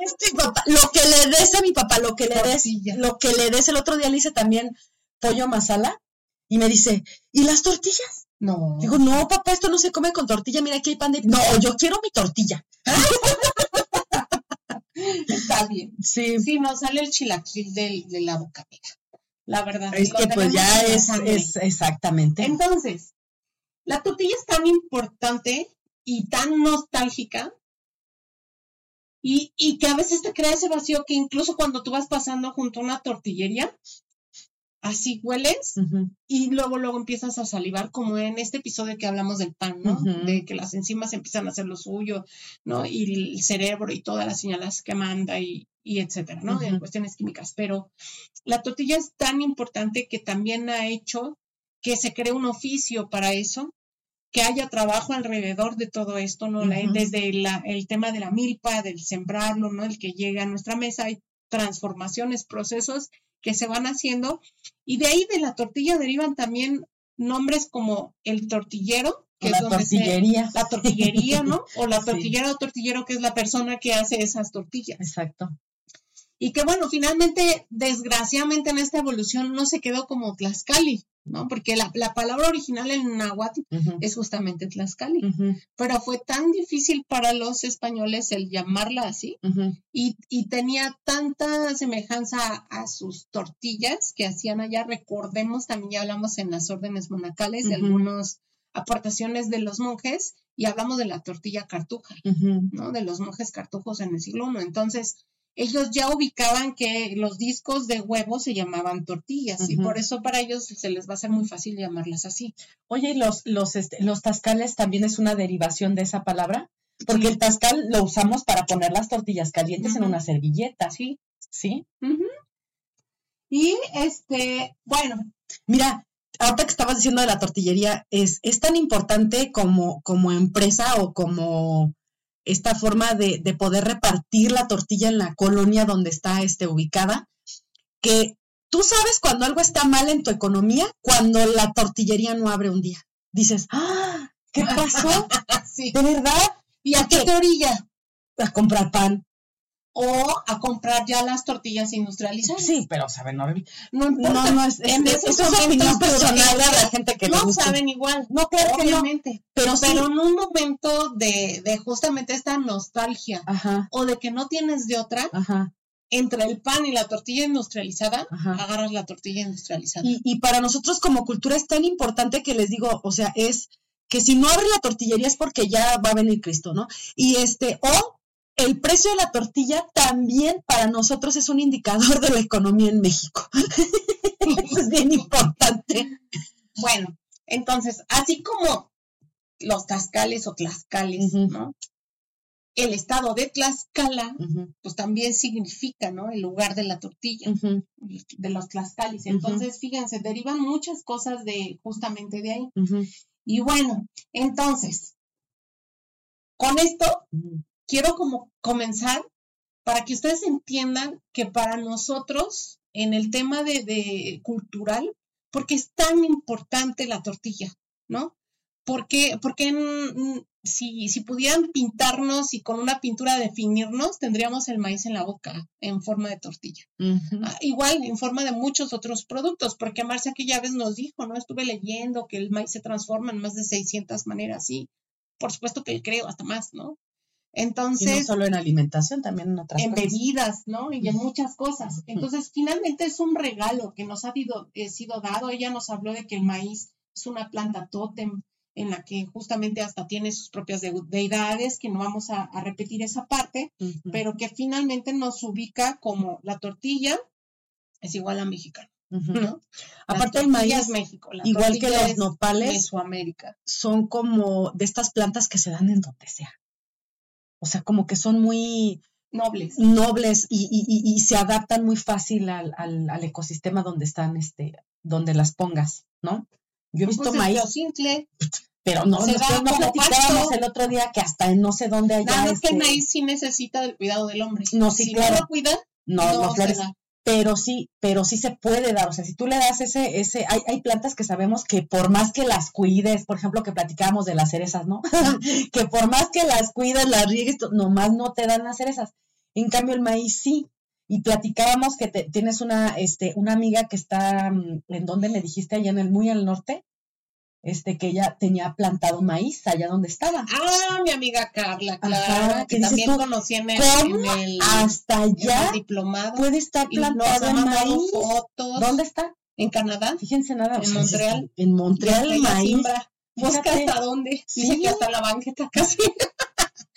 Este papá, lo que le des a mi papá, lo que le des, lo que le des. El otro día le hice también pollo masala y me dice, ¿y las tortillas? No. Digo, no, papá, esto no se come con tortilla. Mira, aquí hay pan de. No, yo quiero mi tortilla. <laughs> Está bien. Sí. Sí, nos sale el chilaquil de, de la boca, mira. La verdad. Es que pues ya es, es exactamente. Entonces, la tortilla es tan importante y tan nostálgica y, y, que a veces te crea ese vacío que incluso cuando tú vas pasando junto a una tortillería, así hueles y luego luego empiezas a salivar como en este episodio que hablamos del pan, ¿no? De que las enzimas empiezan a hacer lo suyo, ¿no? Y el cerebro y todas las señales que manda y, y etcétera, ¿no? En cuestiones químicas. Pero la tortilla es tan importante que también ha hecho que se cree un oficio para eso, que haya trabajo alrededor de todo esto, ¿no? Desde la, el tema de la milpa, del sembrarlo, ¿no? El que llega a nuestra mesa, hay transformaciones, procesos que se van haciendo. Y de ahí de la tortilla derivan también nombres como el tortillero, que la es donde tortillería. la tortillería, ¿no? <laughs> O la tortillera o tortillero, que es la persona que hace esas tortillas. Exacto. Y que bueno, finalmente, desgraciadamente en esta evolución no se quedó como Tlaxcali, ¿no? Porque la, palabra original en náhuatl es justamente Tlaxcali, pero fue tan difícil para los españoles el llamarla así y, tenía tanta semejanza a, sus tortillas que hacían allá. Recordemos, también ya hablamos en las órdenes monacales de algunas aportaciones de los monjes y hablamos de la tortilla cartuja, ¿no? De los monjes cartujos en el siglo I. Entonces, ellos ya ubicaban que los discos de huevo se llamaban tortillas y por eso para ellos se les va a ser muy fácil llamarlas así. Oye, ¿y los, los, este, los tascales también es una derivación de esa palabra? Porque el tascal lo usamos para poner las tortillas calientes en una servilleta. Sí. Sí. Y este, bueno. Mira, ahorita que estabas diciendo de la tortillería, es, es tan importante como, como empresa o como esta forma de, poder repartir la tortilla en la colonia donde está este, ubicada, que tú sabes cuando algo está mal en tu economía, cuando la tortillería no abre un día. Dices, ¡ah! ¿Qué pasó? <laughs> sí. ¿De verdad? ¿Y a qué te orilla? A comprar pan o a comprar ya las tortillas industrializadas. Sí, pero saben, no, no, no, no es, en eso es opinión personal de la gente que no saben igual. No, claro obviamente. Que pero, pero en un momento de, de justamente esta nostalgia o de que no tienes de otra, entre el pan y la tortilla industrializada, agarras la tortilla industrializada. Y, y para nosotros como cultura es tan importante que les digo, o sea, es que si no abre la tortillería es porque ya va a venir Cristo, ¿no? Y este, o el precio de la tortilla también para nosotros es un indicador de la economía en México. Eso <laughs> es bien importante. Bueno, entonces, así como los tascales o tlaxcales, ¿no? El estado de Tlaxcala, pues también significa, ¿no? El lugar de la tortilla, de los tlaxcales. Entonces, fíjense, derivan muchas cosas de justamente de ahí. Y bueno, entonces, con esto quiero como comenzar para que ustedes entiendan que para nosotros, en el tema de, cultural, porque es tan importante la tortilla, ¿no? Porque, porque si, si pudieran pintarnos y con una pintura definirnos, tendríamos el maíz en la boca en forma de tortilla. Ah, igual en forma de muchos otros productos, porque Marcia aquella vez nos dijo, ¿no? Estuve leyendo que el maíz se transforma en más de 600 maneras, sí. Por supuesto que creo hasta más, ¿no? Entonces. no solo en alimentación, también en otras en bebidas, ¿no? Y en muchas cosas. Entonces, finalmente es un regalo que nos ha eh, sido dado. Ella nos habló de que el maíz es una planta tótem en la que justamente hasta tiene sus propias deidades, que no vamos a, repetir esa parte, pero que finalmente nos ubica como la tortilla es igual a mexicano. ¿no? Aparte el maíz, es México, igual que los nopales, Mesoamérica. son como de estas plantas que se dan en donde sea. O sea, como que son muy nobles, nobles y, y, y se adaptan muy fácil al, al, ecosistema donde están, este, donde las pongas, ¿no? Yo he visto pues maíz. Simple. Pero no, se no platicábamos el otro día que hasta en no sé dónde hay. Nada, es que el este maíz sí necesita del cuidado del hombre. No, sí, si claro. no lo cuida, no, no, pero sí, pero sí se puede dar, o sea, si tú le das ese, ese, hay, hay plantas que sabemos que por más que las cuides, por ejemplo, que platicábamos de las cerezas, ¿no? <laughs> que por más que las cuides, las riegues, nomás no te dan las cerezas. En cambio, el maíz sí. Y platicábamos que tienes una, este, una amiga que está, mm, ¿en dónde me dijiste? Allá en el, muy al norte, este, que ella tenía plantado maíz allá donde estaba. Ah, mi amiga Carla, claro, que también conocí en el, hasta allá diplomado. Puede estar plantado maíz. Fotos. ¿Dónde está? En Canadá. Fíjense nada. En Montreal. En Montreal, maíz. Busca hasta dónde. ¿Sí? Dice <laughs> que hasta la banqueta casi.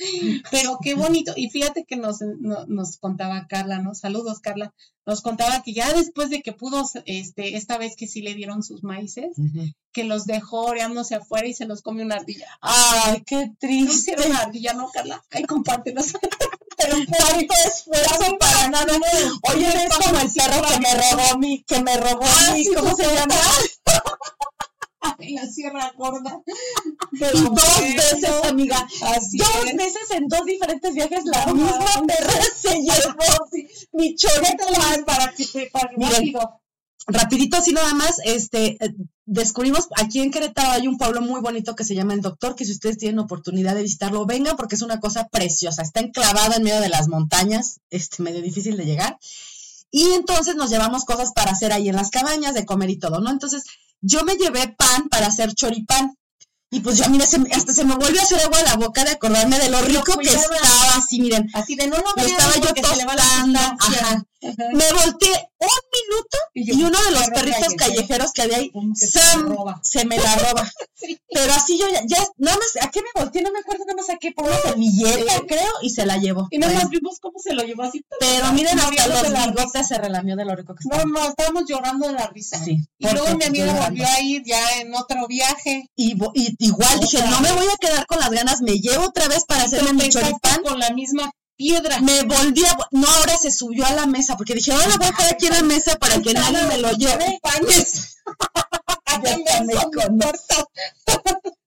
<laughs> Pero qué bonito. Y fíjate que nos, nos contaba Carla, ¿no? Saludos, Carla. Nos contaba que ya después de que pudo, este, esta vez que sí le dieron sus maíces, que los dejó oreándose afuera y se los come una ardilla. Ay, qué <laughs> triste. No una ardilla, ¿no, Carla? Ay, compártelos. <laughs> Pero tanto esfuerzo para nada. Oye, es como el perro que me robó mi, que me robó ah, mi, ¿cómo se llama? <laughs> en la Sierra Gorda. dos veces, amiga. dos veces en dos diferentes viajes la misma perra <laughs> se llevó mi choreta para que te para rapidito así nada más, este, eh, descubrimos aquí en Querétaro hay un pueblo muy bonito que se llama El Doctor, que si ustedes tienen oportunidad de visitarlo, vengan porque es una cosa preciosa, está enclavado en medio de las montañas, este, medio difícil de llegar. Y entonces nos llevamos cosas para hacer ahí en las cabañas, de comer y todo, ¿no? Entonces, yo me llevé pan para hacer choripán. Y pues ya, mira, hasta se me vuelve a hacer agua a la boca de acordarme de lo rico que estaba, así, miren. Así de no lo estaba yo tostando, ajá. Me volteé un minuto y, uno de los perritos callejeros que había ahí, Sam, se, me la roba. <laughs> Pero así yo ya, ya, nada más, ¿a qué me volteé? No me acuerdo, nada más a qué, por una servilleta, creo, y se la llevó. Y nada más vimos cómo se lo llevó así. Pero miren, hasta los bigotes se relamió de lo rico que estaba. No, no, estábamos llorando de la risa. Sí. Y luego mi amiga volvió a ir ya en otro viaje. Y, y igual dije, no me voy a quedar con las ganas, me llevo otra vez para hacerme mi choripán. Con la misma piedra. Me volví a, no, ahora se subió a la mesa, porque dije, ahora voy a estar aquí en la mesa para que nadie me lo lleve. <laughs>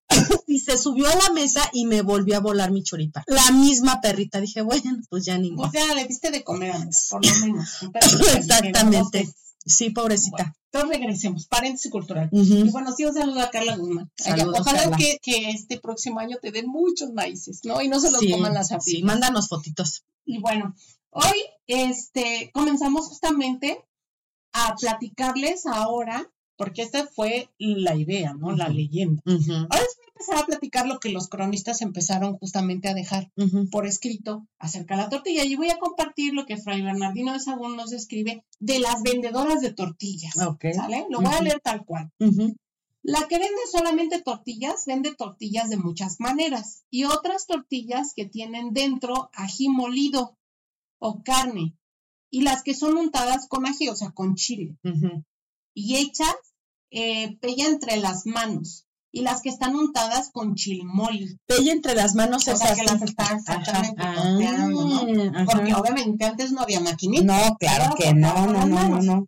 <laughs> y se subió a la mesa y me volvió a volar mi choripa. La misma perrita. Dije, bueno, pues ya ni O sea, le diste de comer, por lo menos. <laughs> Exactamente. Sí, pobrecita. entonces regresemos, paréntesis cultural. Y bueno, sí, un saludo a Carla Guzmán. Ojalá Que, que, este próximo año te den muchos maíces, ¿no? Y no se los coman las ardillas. Sí, mándanos fotitos. Y bueno, hoy este, comenzamos justamente a platicarles ahora porque esta fue la idea, ¿no? La leyenda. Ahora les empezar a platicar lo que los cronistas empezaron justamente a dejar por escrito acerca de la tortilla. Y voy a compartir lo que Fray Bernardino de Sagún nos escribe de las vendedoras de tortillas. ¿Sale? Lo voy a leer tal cual. La que vende solamente tortillas, vende tortillas de muchas maneras y otras tortillas que tienen dentro ají molido o carne y las que son untadas con ají, o sea, con chile y hechas eh, pella entre las manos y las que están untadas con chilmol. Pella entre las manos o sea, que las están exactamente ¿no? Porque obviamente antes no había maquinita. No, claro que no, no, no, no, no.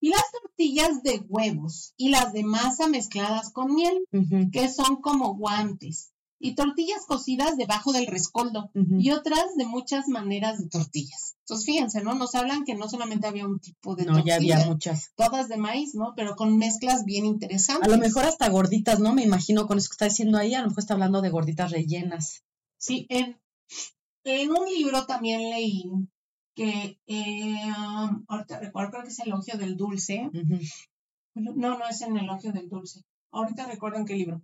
Y las tortillas de huevos y las de masa mezcladas con miel, que son como guantes y tortillas cocidas debajo del rescoldo y otras de muchas maneras de tortillas. Entonces, fíjense, ¿no? Nos hablan que no solamente había un tipo de no, ya había muchas. Todas de maíz, ¿no? Pero con mezclas bien interesantes. A lo mejor hasta gorditas, ¿no? Me imagino con eso que está diciendo ahí, a lo mejor está hablando de gorditas rellenas. Sí, en, en un libro también leí que, eh, ahorita recuerdo, creo que es el elogio del dulce. No, no es en el elogio del dulce. Ahorita recuerdo en qué libro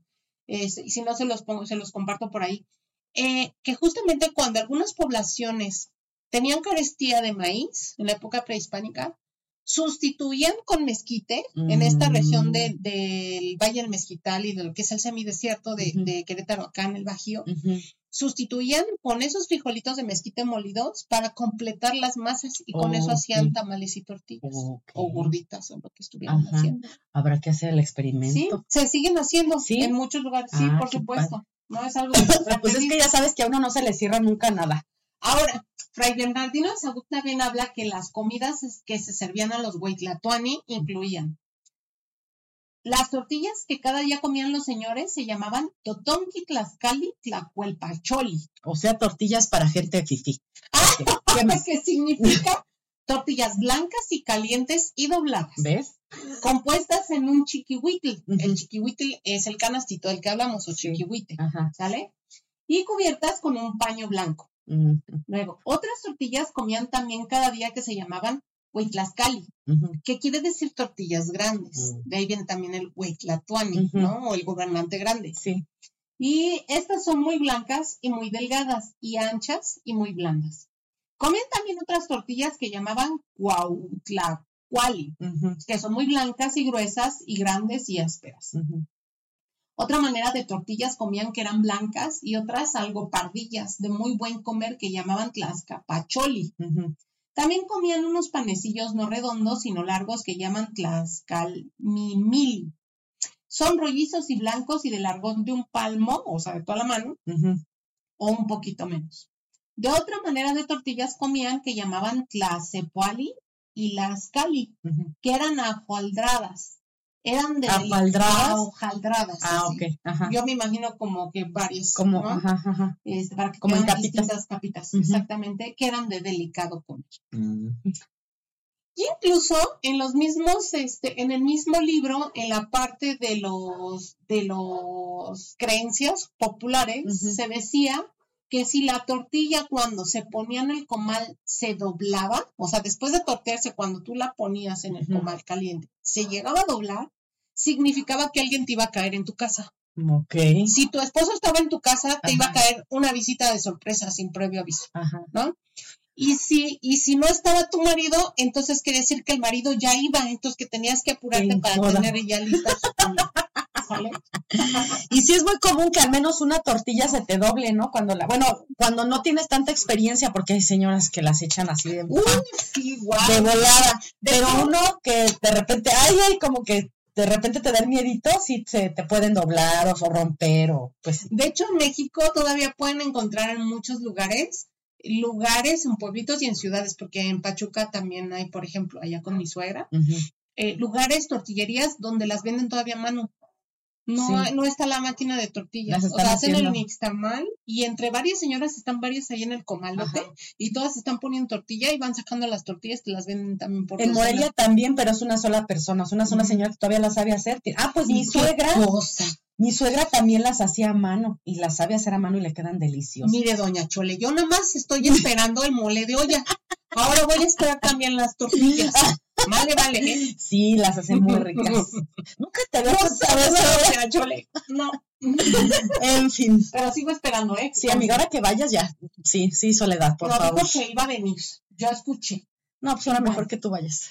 y si no se los pongo, se los comparto por ahí, eh, que justamente cuando algunas poblaciones tenían carestía de maíz en la época prehispánica, sustituían con mezquite en esta región mm. del Valle del Mezquital y de lo que es el semidesierto de, de Querétaro, acá en el Bajío, sustituían con esos frijolitos de mezquite molidos para completar las masas y con eso hacían tamales y tortillas o gorditas o lo que estuvieran haciendo. Habrá que hacer el experimento. Sí, se siguen haciendo en muchos lugares, sí, ah, por supuesto. No es algo <coughs> Pues es que ya sabes que a uno no se le cierra nunca nada. Ahora, Fray Bernardino de Sagún también habla que las comidas que se servían a los Huitlatuani incluían las tortillas que cada día comían los señores se llamaban Totonqui Tlaxcali Tlacuelpacholi. O sea, tortillas para gente fifi. Ah, <laughs> ¿Qué, significa? tortillas blancas y calientes y dobladas. ¿Ves? Compuestas en un chiquihuitl. El chiquihuitl es el canastito del que hablamos, o chiquihuitl, ¿sale? Y cubiertas con un paño blanco. Luego, otras tortillas comían también cada día que se llamaban huitlascali, que quiere decir tortillas grandes. De ahí viene también el huitlatuani, ¿no? O el gobernante grande. Sí. Y estas son muy blancas y muy delgadas, y anchas y muy blandas. Comían también otras tortillas que llamaban cuautlacuali, que son muy blancas y gruesas y grandes y ásperas. Otra manera de tortillas comían que eran blancas y otras algo pardillas, de muy buen comer que llamaban tlaxcapacholi. También comían unos panecillos no redondos, sino largos que llaman tlaxcalmimili. Son rollizos y blancos y de largo de un palmo, o sea, de toda la mano, o un poquito menos. De otra manera de tortillas comían que llamaban tlacepuali y las cali, que eran ajualdradas eran de hojaldradas. Ah, ok. Yo me imagino como que varias. Como, ajá, ajá. Este, para que como en capitas. capitas, exactamente, que eran de delicado comer. Mm. Y incluso en los mismos, este, en el mismo libro, en la parte de los, de los creencias populares, se decía que si la tortilla cuando se ponía en el comal se doblaba, o sea, después de tortearse, cuando tú la ponías en el comal caliente, se llegaba a doblar, significaba que alguien te iba a caer en tu casa. Ok. Si tu esposo estaba en tu casa, te iba a caer una visita de sorpresa sin previo aviso, Ajá. ¿no? Y si, y si no estaba tu marido, entonces quiere decir que el marido ya iba, entonces que tenías que apurarte para tener ya lista su <laughs> y sí es muy común que al menos una tortilla se te doble, ¿no? Cuando la, bueno, cuando no tienes tanta experiencia, porque hay señoras que las echan así de, de volada, pero uno que de repente, ay, ay, como que de repente te da el miedito, si se te pueden doblar o romper o pues. De hecho, en México todavía pueden encontrar en muchos lugares lugares en pueblitos y en ciudades, porque en Pachuca también hay, por ejemplo, allá con mi suegra, eh, lugares, tortillerías donde las venden todavía a mano. No, no está la máquina de tortillas. O sea, hacen el nixtamal y entre varias señoras están varias ahí en el comalote y todas están poniendo tortilla y van sacando las tortillas que las venden también por En Morelia también, pero es una sola persona, es una sola señora que todavía la sabe hacer. Ah, pues mi suegra. Mi suegra también las hacía a mano y las sabe hacer a mano y le quedan deliciosas. Mire, doña Chole, yo nada más estoy esperando el mole de olla. Ahora voy a esperar también las tortillas. <laughs> Vale, vale. ¿eh? Sí, las hacen muy ricas. <laughs> Nunca te había no, Chole. No. en fin. Pero sigo esperando, ¿eh? Sí, amiga, ahora que vayas ya. Sí, sí, Soledad, por favor. No, porque iba a venir. Yo escuché. No, pues ahora mejor que tú vayas.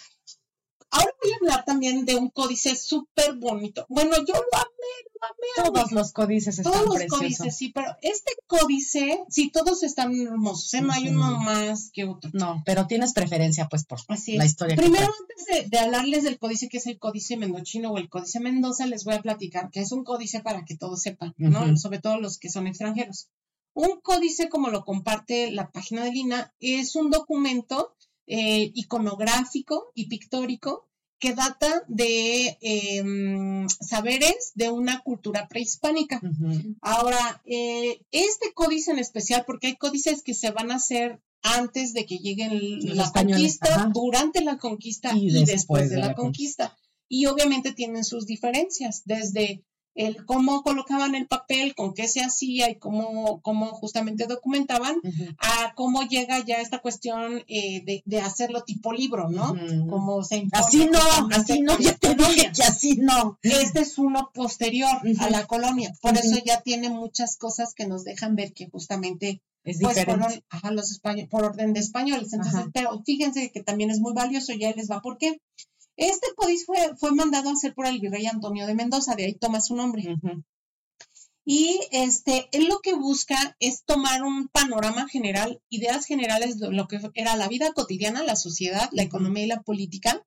Ahora voy a hablar también de un códice súper bonito. Bueno, yo lo amé, lo amé. Todos los códices están Todos los códices, sí, pero este códice, sí, todos están hermosos, ¿eh? no hay uno más que otro. No, pero tienes preferencia, pues, por la historia. Primero, antes de, hablarles del códice que es el códice mendochino o el códice Mendoza, les voy a platicar que es un códice para que todos sepan, ¿no? Sobre todo los que son extranjeros. Un códice, como lo comparte la página de Lina, es un documento eh, iconográfico y pictórico que data de em, saberes de una cultura prehispánica. Ahora, eh, este códice en especial, porque hay códices que se van a hacer antes de que lleguen la conquista, durante la conquista y, después, de, la, conquista. Y obviamente tienen sus diferencias, desde el cómo colocaban el papel, con qué se hacía y cómo, cómo justamente documentaban, a cómo llega ya esta cuestión eh, de, de, hacerlo tipo libro, ¿no? Como se Así no, así no, ya te <laughs> dije que así no. Este es uno posterior a la colonia, por eso ya tiene muchas cosas que nos dejan ver que justamente es pues fueron los por orden de españoles. Entonces, pero fíjense que también es muy valioso, ya les va por qué. Este códice fue, fue mandado a hacer por el virrey Antonio de Mendoza, de ahí toma su nombre. Y este, él lo que busca es tomar un panorama general, ideas generales de lo que era la vida cotidiana, la sociedad, la economía y la política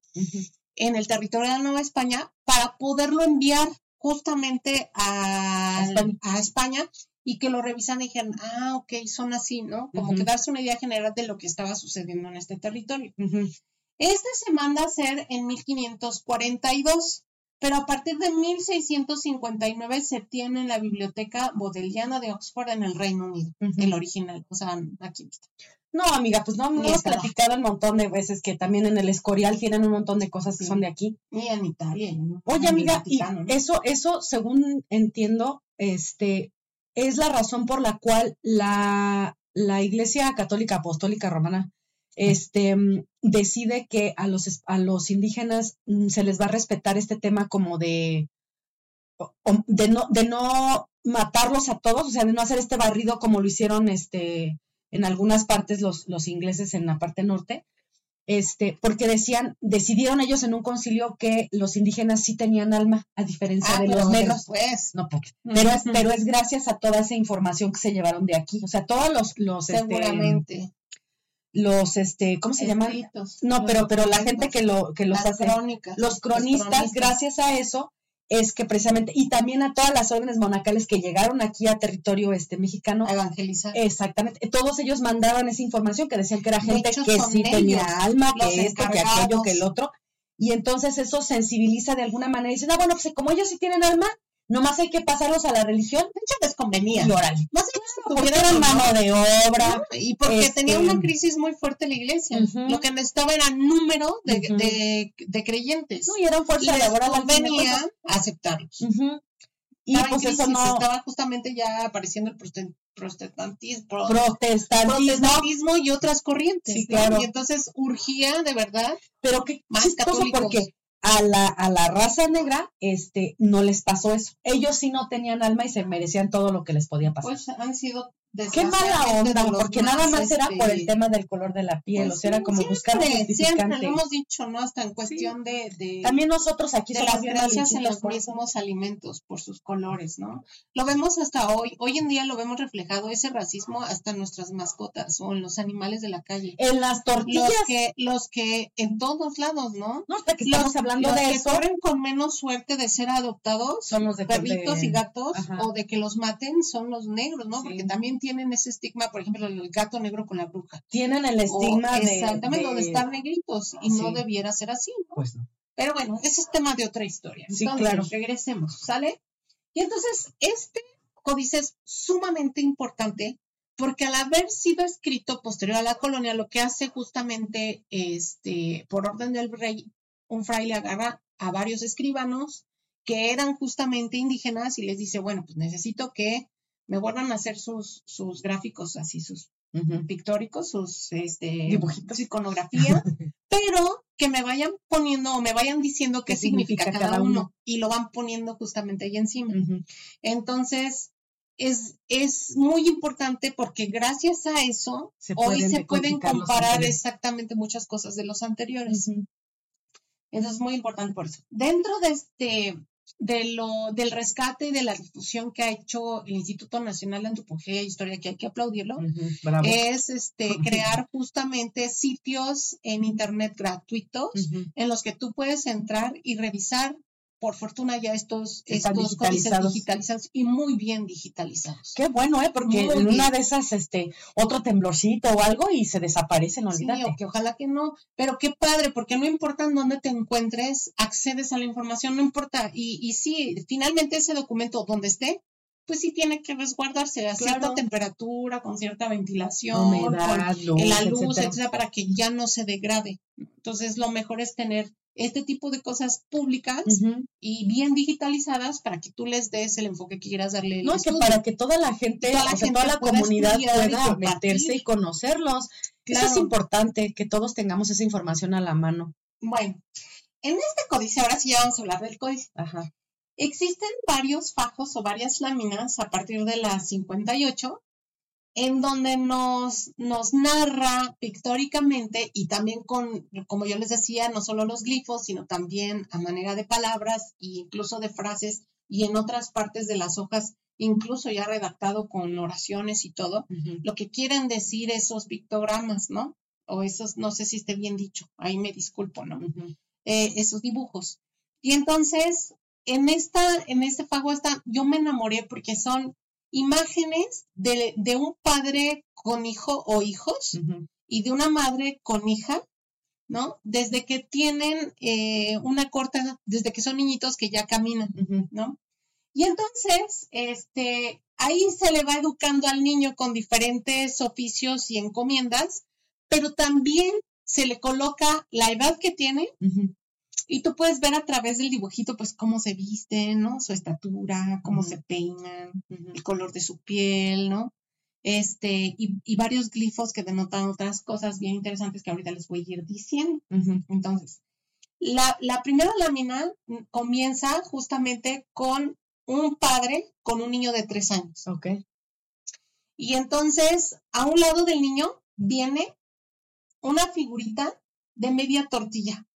en el territorio de la Nueva España para poderlo enviar justamente a, España. y que lo revisan y dijeran, ah, ok, son así, ¿no? Como que darse una idea general de lo que estaba sucediendo en este territorio. Este se manda a hacer en 1542, pero a partir de 1659 se tiene en la Biblioteca Bodleiana de Oxford en el Reino Unido, el original, o sea, aquí está. No, amiga, pues no, hemos platicado un montón de veces que también en el Escorial tienen un montón de cosas que son de aquí. Ni en Italia. Oye, amiga, y eso, eso, según entiendo, este, es la razón por la cual la, la Iglesia Católica Apostólica Romana este, decide que a los, a los indígenas mm, se les va a respetar este tema como de, de, no, de no matarlos a todos, o sea, de no hacer este barrido como lo hicieron este, en algunas partes los, los ingleses en la parte norte, este, porque decían, decidieron ellos en un concilio que los indígenas sí tenían alma, a diferencia ah, de los negros. No, pues, pero, es, pero es gracias a toda esa información que se llevaron de aquí. O sea, todos los, los este. Los este, ¿cómo se llaman? No, pero, pero la gente que lo, que los hace, los cronistas, gracias a eso, es que precisamente, y también a todas las órdenes monacales que llegaron aquí a territorio este mexicano. evangelizar. Exactamente. Todos ellos mandaban esa información que decían que era gente que sí tenía alma, que esto, que aquello, que el otro. Y entonces eso sensibiliza de alguna manera y dicen, ah, bueno, pues como ellos sí tienen alma, Nomás hay que pasarlos a la religión. De hecho, les convenía. Y. Más porque eran mano de obra. y porque tenía una este, crisis muy fuerte la iglesia. Lo que necesitaba era número de, de, creyentes. No, y eran fuerza laboral. convenía aceptarlos. Y pues eso no... estaba justamente ya apareciendo el protestantismo, protestantismo, y otras corrientes. Sí, claro. Y entonces urgía de verdad. Pero qué más católicos. porque a la, a la raza negra este, no les pasó eso. Ellos sí no tenían alma y se merecían todo lo que les podía pasar. Pues han sido Qué mala onda, porque nada más era por el este, tema del color de la piel, pues o sea, era como buscar Siempre lo hemos dicho, ¿no? Hasta en cuestión de, También nosotros aquí de las gracias en los mismos alimentos por sus colores, ¿no? Lo vemos hasta hoy, hoy en día lo vemos reflejado ese racismo hasta en nuestras mascotas o en los animales de la calle. En las tortillas. Los que, los que en todos lados, ¿no? No, hasta que estamos hablando de eso. que corren con menos suerte de ser adoptados son los de perritos y gatos o de que los maten son los negros, ¿no? Porque también tienen ese estigma, por ejemplo, el gato negro con la bruja. Tienen el estigma de. Exactamente, donde están negritos y no debiera ser así. Pues no. Pero bueno, ese es tema de otra historia. Sí, claro. regresemos, ¿sale? Y entonces, este códice es sumamente importante porque al haber sido escrito posterior a la colonia, lo que hace justamente, este, por orden del rey, un fraile agarra a varios escribanos que eran justamente indígenas y les dice, bueno, pues necesito que me vuelvan a hacer sus, sus gráficos así, sus pictóricos, sus este, dibujitos, iconografía, <laughs> pero que me vayan poniendo o me vayan diciendo qué, significa, cada uno? y lo van poniendo justamente ahí encima. Entonces, es, es muy importante porque gracias a eso hoy se pueden comparar exactamente muchas cosas de los anteriores. Eso es muy importante por eso. Dentro de este, de lo, del rescate y de la difusión que ha hecho el Instituto Nacional de Antropología e Historia, que hay que aplaudirlo, es este, <laughs> crear justamente sitios en Internet gratuitos en los que tú puedes entrar y revisar por fortuna ya estos, estos digitalizados. digitalizados y muy bien digitalizados. Qué bueno, ¿eh? Porque en una de esas, este, otro temblorcito o algo y se desaparecen, olvídate. Sí, que ojalá que no, pero qué padre, porque no importa en dónde te encuentres, accedes a la información, no importa. Y, y sí, finalmente ese documento donde esté, pues sí tiene que resguardarse a cierta temperatura, con cierta ventilación, Humedad, con la luz, etcétera, para que ya no se degrade. Entonces, lo mejor es tener este tipo de cosas públicas y bien digitalizadas para que tú les des el enfoque que quieras darle. No, que para que toda la gente, toda la, toda la comunidad pueda meterse y conocerlos. Eso es importante, que todos tengamos esa información a la mano. Bueno, en este códice, ahora sí ya vamos a hablar del códice. Ajá. Existen varios fajos o varias láminas a partir de las 58 en donde nos, nos narra pictóricamente y también con, como yo les decía, no solo los glifos, sino también a manera de palabras e incluso de frases y en otras partes de las hojas, incluso ya redactado con oraciones y todo, lo que quieren decir esos pictogramas, ¿no? O esos, no sé si esté bien dicho, ahí me disculpo, ¿no? Eh, esos dibujos. Y entonces, en esta, en este fago está, yo me enamoré porque son imágenes de, de un padre con hijo o hijos y de una madre con hija, ¿no? Desde que tienen eh, una corta, desde que son niñitos que ya caminan, ¿no? Y entonces, este, ahí se le va educando al niño con diferentes oficios y encomiendas, pero también se le coloca la edad que tiene y tú puedes ver a través del dibujito pues cómo se visten, ¿no? Su estatura, cómo se peinan, el color de su piel, ¿no? Este, y, varios glifos que denotan otras cosas bien interesantes que ahorita les voy a ir diciendo. Entonces, la, la primera lámina comienza justamente con un padre con un niño de tres años. Ok. Y entonces, a un lado del niño viene una figurita de media tortilla.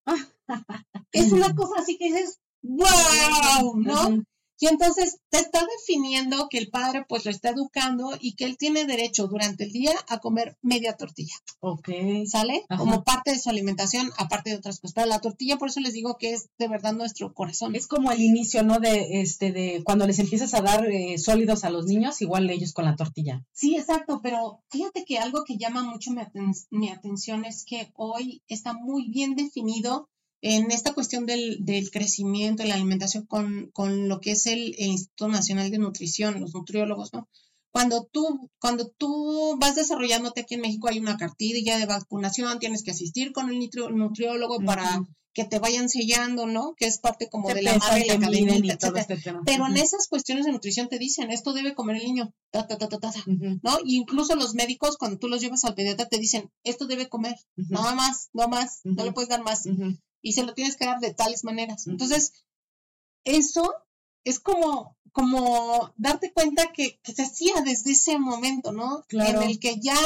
Es una cosa así que dices, wow, ¿no? Y entonces te está definiendo que el padre pues lo está educando y que él tiene derecho durante el día a comer media tortilla. Ok. ¿Sale? Como parte de su alimentación, aparte de otras cosas. Pero la tortilla, por eso les digo que es de verdad nuestro corazón. Es como el inicio, ¿no? De este, de cuando les empiezas a dar eh, sólidos a los niños, igual ellos con la tortilla. Sí, exacto. Pero fíjate que algo que llama mucho mi, mi atención es que hoy está muy bien definido en esta cuestión del, del crecimiento, de la alimentación con, con, lo que es el, Instituto Nacional de Nutrición, los nutriólogos, ¿no? Cuando tú, cuando tú vas desarrollándote aquí en México hay una cartilla de vacunación, tienes que asistir con el nutriólogo para que te vayan sellando, ¿no? Que es parte como de la madre y la cadena, este Pero en esas cuestiones de nutrición te dicen, esto debe comer el niño, ta, ta, ta, ta, ta, ¿no? Y incluso los médicos, cuando tú los llevas al pediatra, te dicen, esto debe comer, no más, no más, no le puedes dar más y se lo tienes que dar de tales maneras. Entonces, eso es como, como darte cuenta que, se hacía desde ese momento, ¿no? Claro. En el que ya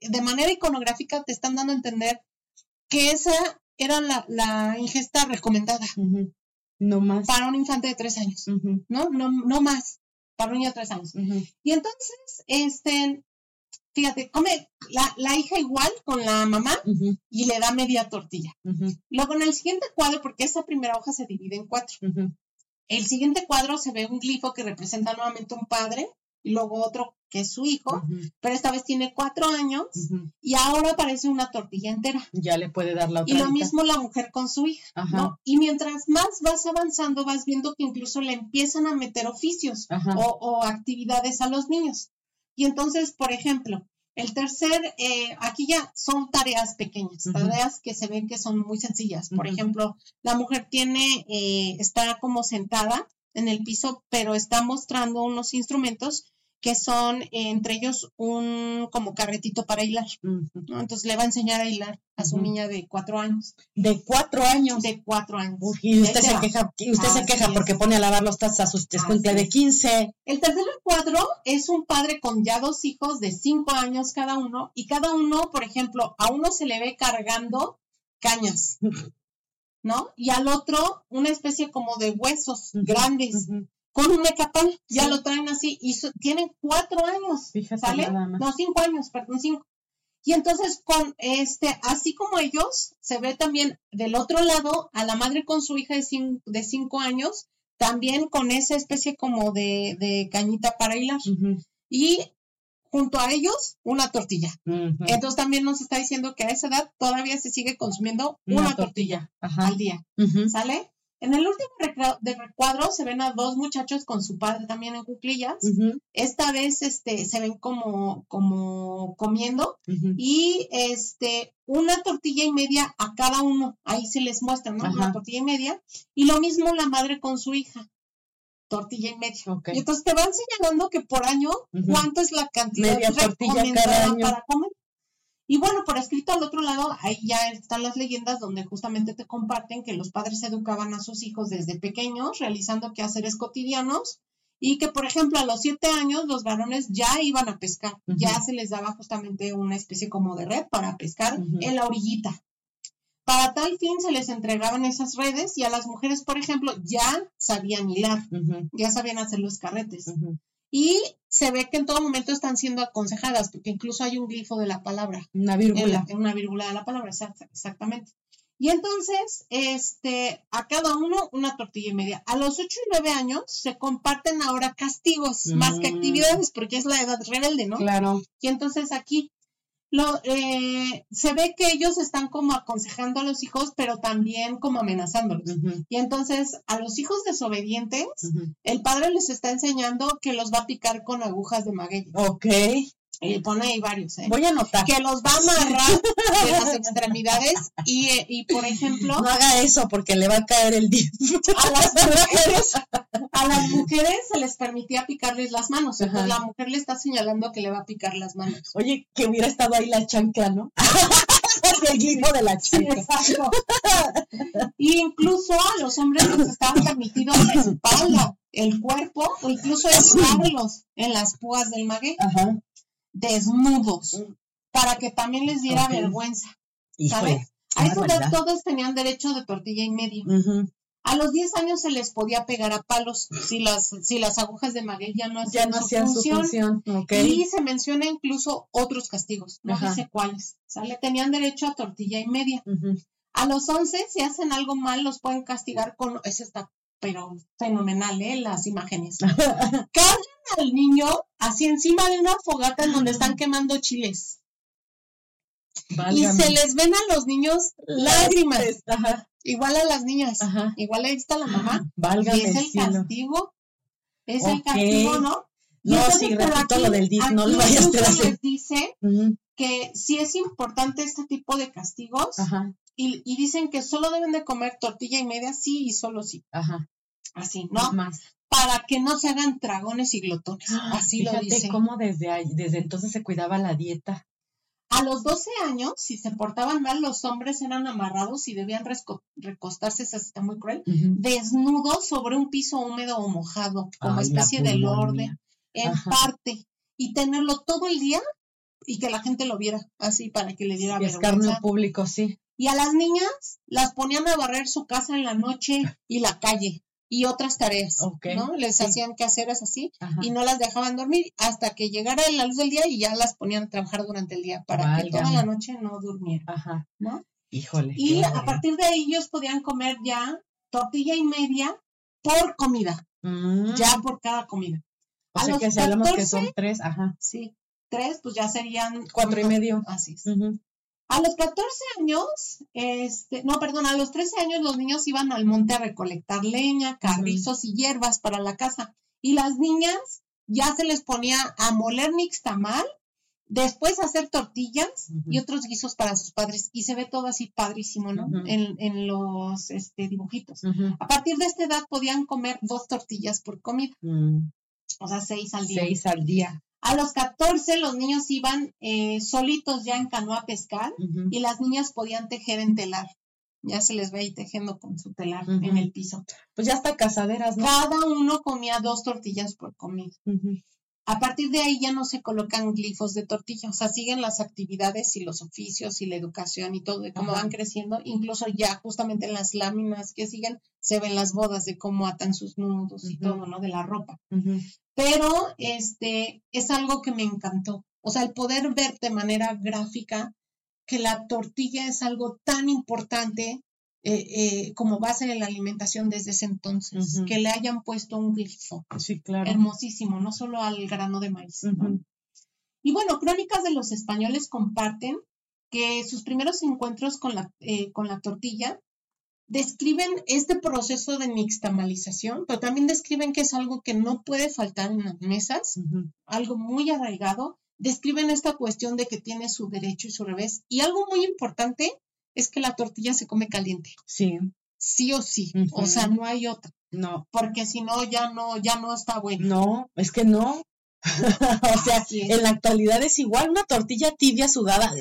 de manera iconográfica te están dando a entender que esa era la, ingesta recomendada. No más. Para un infante de tres años, ¿no? ¿no? No más, para un niño de tres años. Y entonces, este, fíjate, come la, hija igual con la mamá y le da media tortilla. Luego en el siguiente cuadro, porque esa primera hoja se divide en cuatro, el siguiente cuadro se ve un glifo que representa nuevamente un padre y luego otro que es su hijo, pero esta vez tiene cuatro años y ahora aparece una tortilla entera. Ya le puede dar la otra. Y lo mismo la mujer con su hija, ¿no? Y mientras más vas avanzando, vas viendo que incluso le empiezan a meter oficios o actividades a los niños. Y entonces, por ejemplo, el tercer, eh, aquí ya son tareas pequeñas, tareas que se ven que son muy sencillas. Por ejemplo, la mujer tiene, eh, está como sentada en el piso, pero está mostrando unos instrumentos que son entre ellos un como carretito para hilar. Entonces le va a enseñar a hilar a su niña de cuatro años. De cuatro años. De cuatro años. y usted se queja, usted se queja porque pone a lavar los tazos a sus cumple de 15. El tercer cuadro es un padre con ya dos hijos de cinco años cada uno, y cada uno, por ejemplo, a uno se le ve cargando cañas. ¿No? Y al otro una especie como de huesos grandes con un mecapal, ya lo traen así y tienen cuatro años, ¿sale? No, cinco años, perdón, cinco. Y entonces con este, así como ellos, se ve también del otro lado a la madre con su hija de cinco, de cinco años, también con esa especie como de, de cañita para hilar. Y junto a ellos, una tortilla. Entonces también nos está diciendo que a esa edad todavía se sigue consumiendo una, tortilla, al día. ¿Sale? En el último recuadro se ven a dos muchachos con su padre también en cuclillas. Esta vez este, se ven como, como comiendo y este, una tortilla y media a cada uno. Ahí se les muestra, ¿no? Una tortilla y media. Y lo mismo la madre con su hija. Tortilla y media. Y entonces te van señalando que por año, ¿cuánto es la cantidad media tortilla cada año. para comer? Y bueno, por escrito al otro lado, ahí ya están las leyendas donde justamente te comparten que los padres educaban a sus hijos desde pequeños, realizando quehaceres cotidianos, y que, por ejemplo, a los siete años los varones ya iban a pescar, ya se les daba justamente una especie como de red para pescar en la orillita. Para tal fin se les entregaban esas redes y a las mujeres, por ejemplo, ya sabían hilar, ya sabían hacer los carretes y se ve que en todo momento están siendo aconsejadas, porque incluso hay un glifo de la palabra. Una vírgula. una vírgula de la palabra, exactamente. Y entonces, este, a cada uno una tortilla y media. A los ocho y nueve años se comparten ahora castigos más que mm. actividades, porque es la edad rebelde, ¿no? Claro. Y entonces aquí, lo, eh, se ve que ellos están como aconsejando a los hijos, pero también como amenazándolos. Y entonces a los hijos desobedientes, el padre les está enseñando que los va a picar con agujas de maguey. Ok. Y pone ahí varios, ¿eh? Voy a anotar. Que los va a amarrar de las extremidades y, y, por ejemplo... No haga eso porque le va a caer el día. A las mujeres, a las mujeres se les permitía picarles las manos. Entonces la mujer le está señalando que le va a picar las manos. Oye, que hubiera estado ahí la chancla, ¿no? <laughs> el glifo de la chancla. exacto. Y incluso a los hombres les estaban permitidos la espalda, el cuerpo o incluso estarlos en las púas del maguey. Ajá desnudos, para que también les diera vergüenza. ¿Sabes? A eso todos tenían derecho de tortilla y media. A los 10 años se les podía pegar a palos si las, si las agujas de maguey ya no hacían, su, función. Y se menciona incluso otros castigos, no sé cuáles. ¿sale? Tenían derecho a tortilla y media. A los 11, si hacen algo mal, los pueden castigar con, es esta pero fenomenal, ¿eh? Las imágenes. <laughs> al niño así encima de una fogata en donde están quemando chiles. Y se les ven a los niños lágrimas. Igual a las niñas. Igual ahí está la mamá. y es el castigo. Es el castigo, ¿no? no, sí, repito lo del DIF, no lo vayas a les dice que sí es importante este tipo de castigos y, y, dicen que solo deben de comer tortilla y media, sí y solo sí. Ajá así, ¿no? Más. Para que no se hagan dragones y glotones, ah, así lo dice. cómo desde, desde entonces se cuidaba la dieta. A los 12 años, si se portaban mal, los hombres eran amarrados y debían recostarse, eso está muy cruel, desnudos sobre un piso húmedo o mojado, como especie de lorde, en parte, y tenerlo todo el día y que la gente lo viera, así para que le diera sí, vergüenza. público, sí. Y a las niñas las ponían a barrer su casa en la noche y la calle y otras tareas, ¿no? Les hacían que hacer así y no las dejaban dormir hasta que llegara la luz del día y ya las ponían a trabajar durante el día para que toda la noche no durmieran, Ajá. ¿no? Híjole. Y a partir de ahí ellos podían comer ya tortilla y media por comida, mm. ya por cada comida. O sea que si hablamos que son tres, ajá. Sí, tres, pues ya serían cuatro y medio. Así es. A los 14 años, este, no, perdón, a los 13 años los niños iban al monte a recolectar leña, carrizos y hierbas para la casa. Y las niñas ya se les ponía a moler nixtamal, después a hacer tortillas y otros guisos para sus padres. Y se ve todo así padrísimo, ¿no? en, los este, dibujitos. A partir de esta edad podían comer dos tortillas por comida. Mm. O sea, seis al día. Seis al día. A los 14 los niños iban eh, solitos ya en canoa a pescar y las niñas podían tejer en telar. Ya se les ve ahí tejiendo con su telar en el piso. Pues ya está casaderas, ¿no? Cada uno comía dos tortillas por comida. A partir de ahí ya no se colocan glifos de tortilla, o sea, siguen las actividades y los oficios y la educación y todo de cómo van creciendo. Incluso ya justamente en las láminas que siguen se ven las bodas de cómo atan sus nudos y todo, ¿no? De la ropa. Pero este es algo que me encantó. O sea, el poder ver de manera gráfica que la tortilla es algo tan importante eh, eh, como base de la alimentación desde ese entonces, que le hayan puesto un glifo. Sí, claro. Hermosísimo, no solo al grano de maíz. Y bueno, Crónicas de los Españoles comparten que sus primeros encuentros con la, eh, con la tortilla describen este proceso de nixtamalización, pero también describen que es algo que no puede faltar en las mesas, algo muy arraigado. Describen esta cuestión de que tiene su derecho y su revés. Y algo muy importante es que la tortilla se come caliente. Sí. Sí o sí. O sea, no hay otra. No. Porque si no, ya no, ya no está bueno. No, es que no. <laughs> o sea, en la actualidad es igual, una tortilla tibia sudada.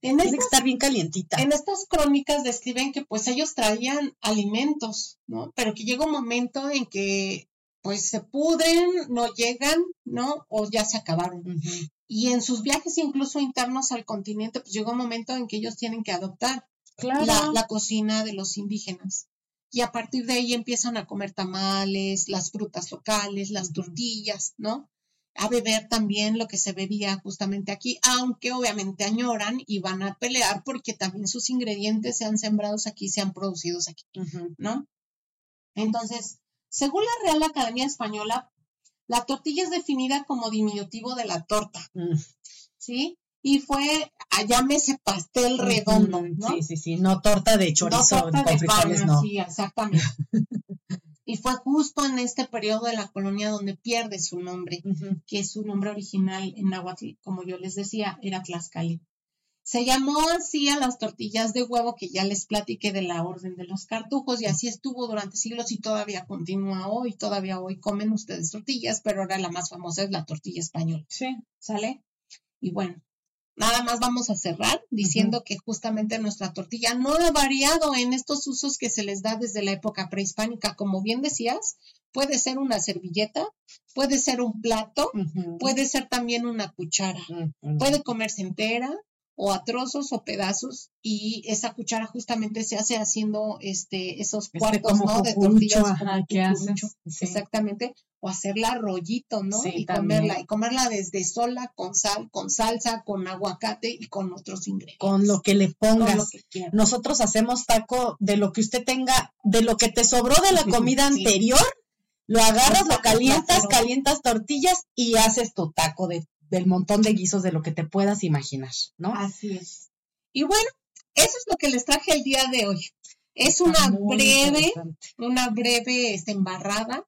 Tiene que estar bien calientita. En estas crónicas describen que pues ellos traían alimentos, ¿no? Pero que llega un momento en que pues se pudren, no llegan, ¿no? O ya se acabaron. Y en sus viajes incluso internos al continente, pues llega un momento en que ellos tienen que adoptar la, cocina de los indígenas. Y a partir de ahí empiezan a comer tamales, las frutas locales, las tortillas, ¿no? A beber también lo que se bebía justamente aquí, aunque obviamente añoran y van a pelear porque también sus ingredientes sean sembrados aquí, sean producidos aquí, ¿no? Entonces, según la Real Academia Española, la tortilla es definida como diminutivo de la torta, mm. ¿sí? Y fue ese pastel redondo, ¿no? Sí, sí, sí, no torta de chorizo no torta de pan, no. Sí, exactamente. <laughs> y fue justo en este periodo de la colonia donde pierde su nombre, que su nombre original en náhuatl, como yo les decía, era Tlaxcali. Se llamó así a las tortillas de huevo que ya les platiqué de la orden de los cartujos y así estuvo durante siglos y todavía continúa hoy. Todavía hoy comen ustedes tortillas, pero ahora la más famosa es la tortilla española. Sí. ¿Sale? Y bueno, nada más vamos a cerrar diciendo que justamente nuestra tortilla no ha variado en estos usos que se les da desde la época prehispánica. Como bien decías, puede ser una servilleta, puede ser un plato, puede ser también una cuchara, puede comerse entera, o a trozos o pedazos y esa cuchara justamente se hace haciendo este esos este cuartos ¿no? de tortillas exactamente o hacerla rollito no y comerla y comerla desde sola con sal con salsa con aguacate y con otros ingredientes. Con lo que le pongas. nosotros hacemos taco de lo que usted tenga de lo que te sobró de la <laughs> comida anterior lo agarras, lo calientas, calientas tortillas y haces tu taco de del montón de guisos de lo que te puedas imaginar, ¿no? Así es. Y bueno, eso es lo que les traje el día de hoy. Es una breve, una breve este, embarrada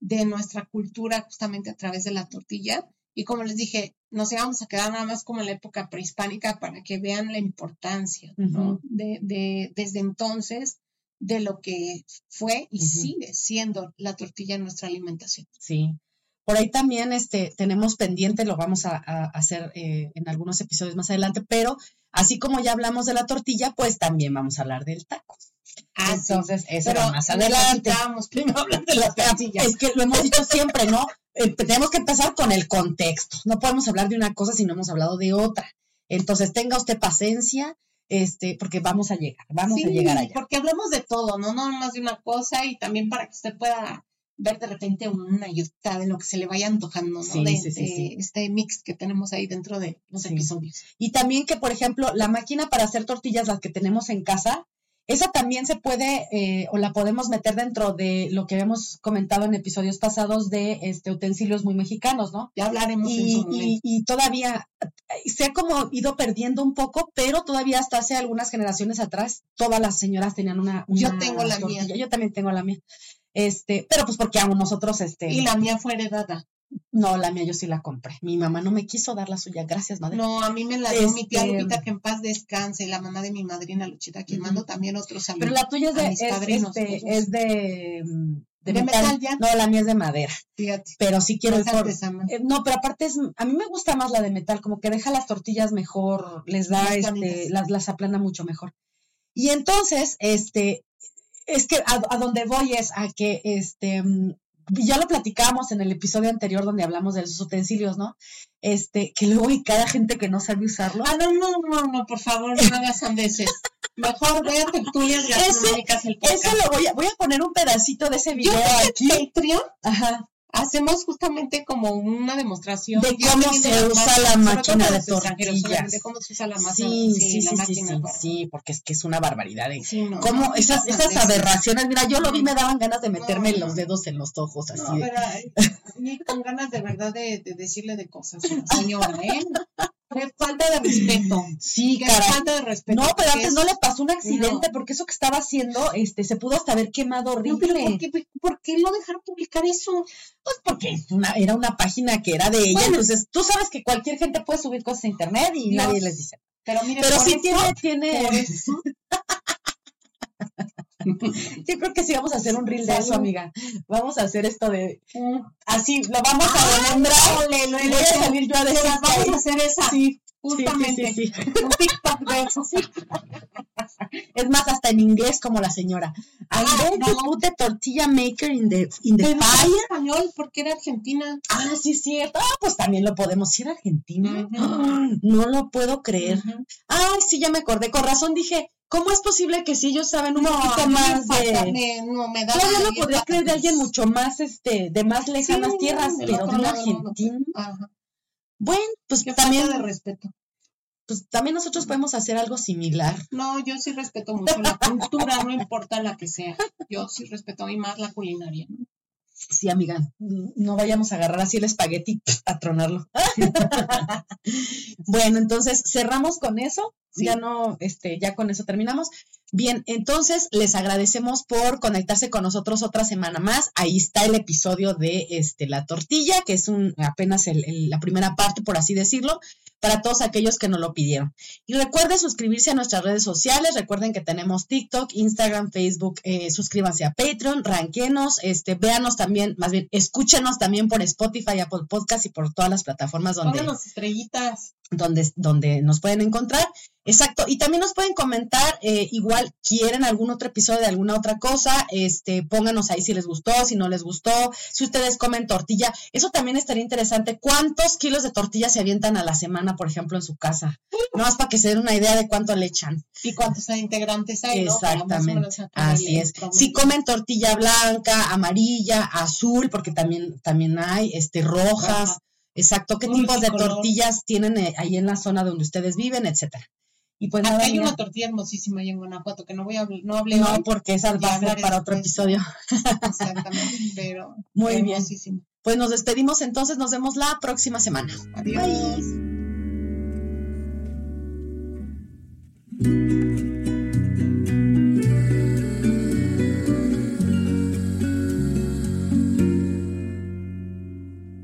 de nuestra cultura justamente a través de la tortilla. Y como les dije, nos íbamos a quedar nada más como en la época prehispánica para que vean la importancia, ¿no? de, de, desde entonces de lo que fue y sigue siendo la tortilla en nuestra alimentación. Sí. Por ahí también este, tenemos pendiente, lo vamos a, hacer eh, en algunos episodios más adelante, pero así como ya hablamos de la tortilla, pues también vamos a hablar del taco. Ah, Entonces, eso pero más adelante. Primero <laughs> hablar de la tortilla. Es que lo hemos dicho siempre, ¿no? Eh, tenemos que empezar con el contexto. No podemos hablar de una cosa si no hemos hablado de otra. Entonces, tenga usted paciencia, este, porque vamos a llegar, vamos a llegar allá. Porque hablamos de todo, ¿no? No más de una cosa y también para que usted pueda ver de repente una ayuda de lo que se le vaya antojando, ¿no? de, este mix que tenemos ahí dentro de los episodios. Y también que, por ejemplo, la máquina para hacer tortillas, las que tenemos en casa, esa también se puede eh, o la podemos meter dentro de lo que habíamos comentado en episodios pasados de este utensilios muy mexicanos, ¿no? Ya hablaremos y, en su y, y, todavía se ha como ido perdiendo un poco, pero todavía hasta hace algunas generaciones atrás todas las señoras tenían una, yo tengo la mía. Yo también tengo la mía. Este, pero pues porque aún nosotros, este. Y la mía fue heredada. No, la mía yo sí la compré. Mi mamá no me quiso dar la suya, gracias, madre. No, a mí me la dio mi tía este, Lupita, que en paz descanse, y la mamá de mi madrina Luchita, quien mando también otros saludos. Pero la tuya es de, es, este, es de, de, metal. ya? No, la mía es de madera. Fíjate. Pero sí quiero el por... Eh, no, pero aparte es, a mí me gusta más la de metal, como que deja las tortillas mejor, les da, este, las, las aplana mucho mejor. Y entonces, este, es que a, donde voy es a que este mm, ya lo platicamos en el episodio anterior donde hablamos de esos utensilios, ¿no? Este, que luego hay cada gente que no sabe usarlo. Ah, no, no, no, no, por favor, no hagas sandeces. Mejor ve a tertulias gastronómicas el podcast. Eso lo voy a, voy a poner un pedacito de ese video aquí. Patreon, Ajá hacemos justamente como una demostración de cómo se usa la máquina de tortillas. De cómo se usa la máquina. Sí, sí, sí, sí, sí, porque es que es una barbaridad. ¿eh? cómo esas, esas aberraciones, mira, yo lo vi, me daban ganas de meterme los dedos en los ojos así. No, pero, ni con ganas de verdad de, de decirle de cosas, señora, ¿eh? <laughs> Qué falta de respeto. Sí, Qué falta de respeto. No, pero antes no le pasó un accidente, porque eso que estaba haciendo, este, se pudo hasta haber quemado horrible. pero ¿por qué, ¿por qué lo dejaron publicar eso? Pues porque una, era una página que era de ella, entonces tú sabes que cualquier gente puede subir cosas a internet y nadie les dice. Pero mire, pero sí tiene, tiene. <laughs> <laughs> Yo creo que sí vamos a hacer un reel de eso, amiga. Vamos a hacer esto de así, lo vamos a ah, nombrar. Le, voy a salir yo a decir. Vamos a hacer esa. Sí. Justamente. Sí, sí, un TikTok de eso, sí. Es más, hasta en inglés como la señora. I ah, no. put the tortilla maker in the, in the fire. español porque era argentina. Ah, sí, cierto. Ah, pues también lo podemos. Si era argentina. <gasps> no lo puedo creer. Ay, sí, ya me acordé. Con razón dije, ¿Cómo es posible que si ellos saben un poquito más de... no, me da Yo lo podría creer de alguien mucho más, este, de más lejanas tierras, pero de un argentino. Bueno, pues también... de respeto. Pues también nosotros podemos hacer algo similar. No, yo sí respeto mucho la cultura, no importa la que sea. Yo sí respeto a mí más la culinaria. Sí, amiga, no vayamos a agarrar así el espagueti a tronarlo. <laughs> bueno, entonces cerramos con eso. Ya no, este, ya con eso terminamos. Bien, entonces les agradecemos por conectarse con nosotros otra semana más. Ahí está el episodio de este, la tortilla, que es un, apenas la primera parte, por así decirlo, para todos aquellos que nos lo pidieron. Y recuerden suscribirse a nuestras redes sociales. Recuerden que tenemos TikTok, Instagram, Facebook. Eh, suscríbanse a Patreon, ranquenos, este, véanos también, más bien, escúchenos también por Spotify, Apple Podcast y por todas las plataformas donde. estrellitas donde, donde nos pueden encontrar. Exacto, y también nos pueden comentar, eh, igual quieren algún otro episodio de alguna otra cosa, este, pónganos ahí si les gustó, si no les gustó, si ustedes comen tortilla, eso también estaría interesante. ¿Cuántos kilos de tortilla se avientan a la semana, por ejemplo, en su casa? No más para que se den una idea de cuánto le echan. Y cuántos integrantes hay. Exactamente, así es. Si comen tortilla blanca, amarilla, azul, porque también, también hay, este, rojas. Exacto, qué tipos de tortillas tienen eh, ahí en la zona donde ustedes viven, etcétera. Y pues hay una tortilla hermosísima ahí en Guanajuato que no voy a no hablé No, porque es albahaca para otro este episodio. Exactamente, <laughs> pero muy bien. Pues nos despedimos entonces, nos vemos la próxima semana. Adiós.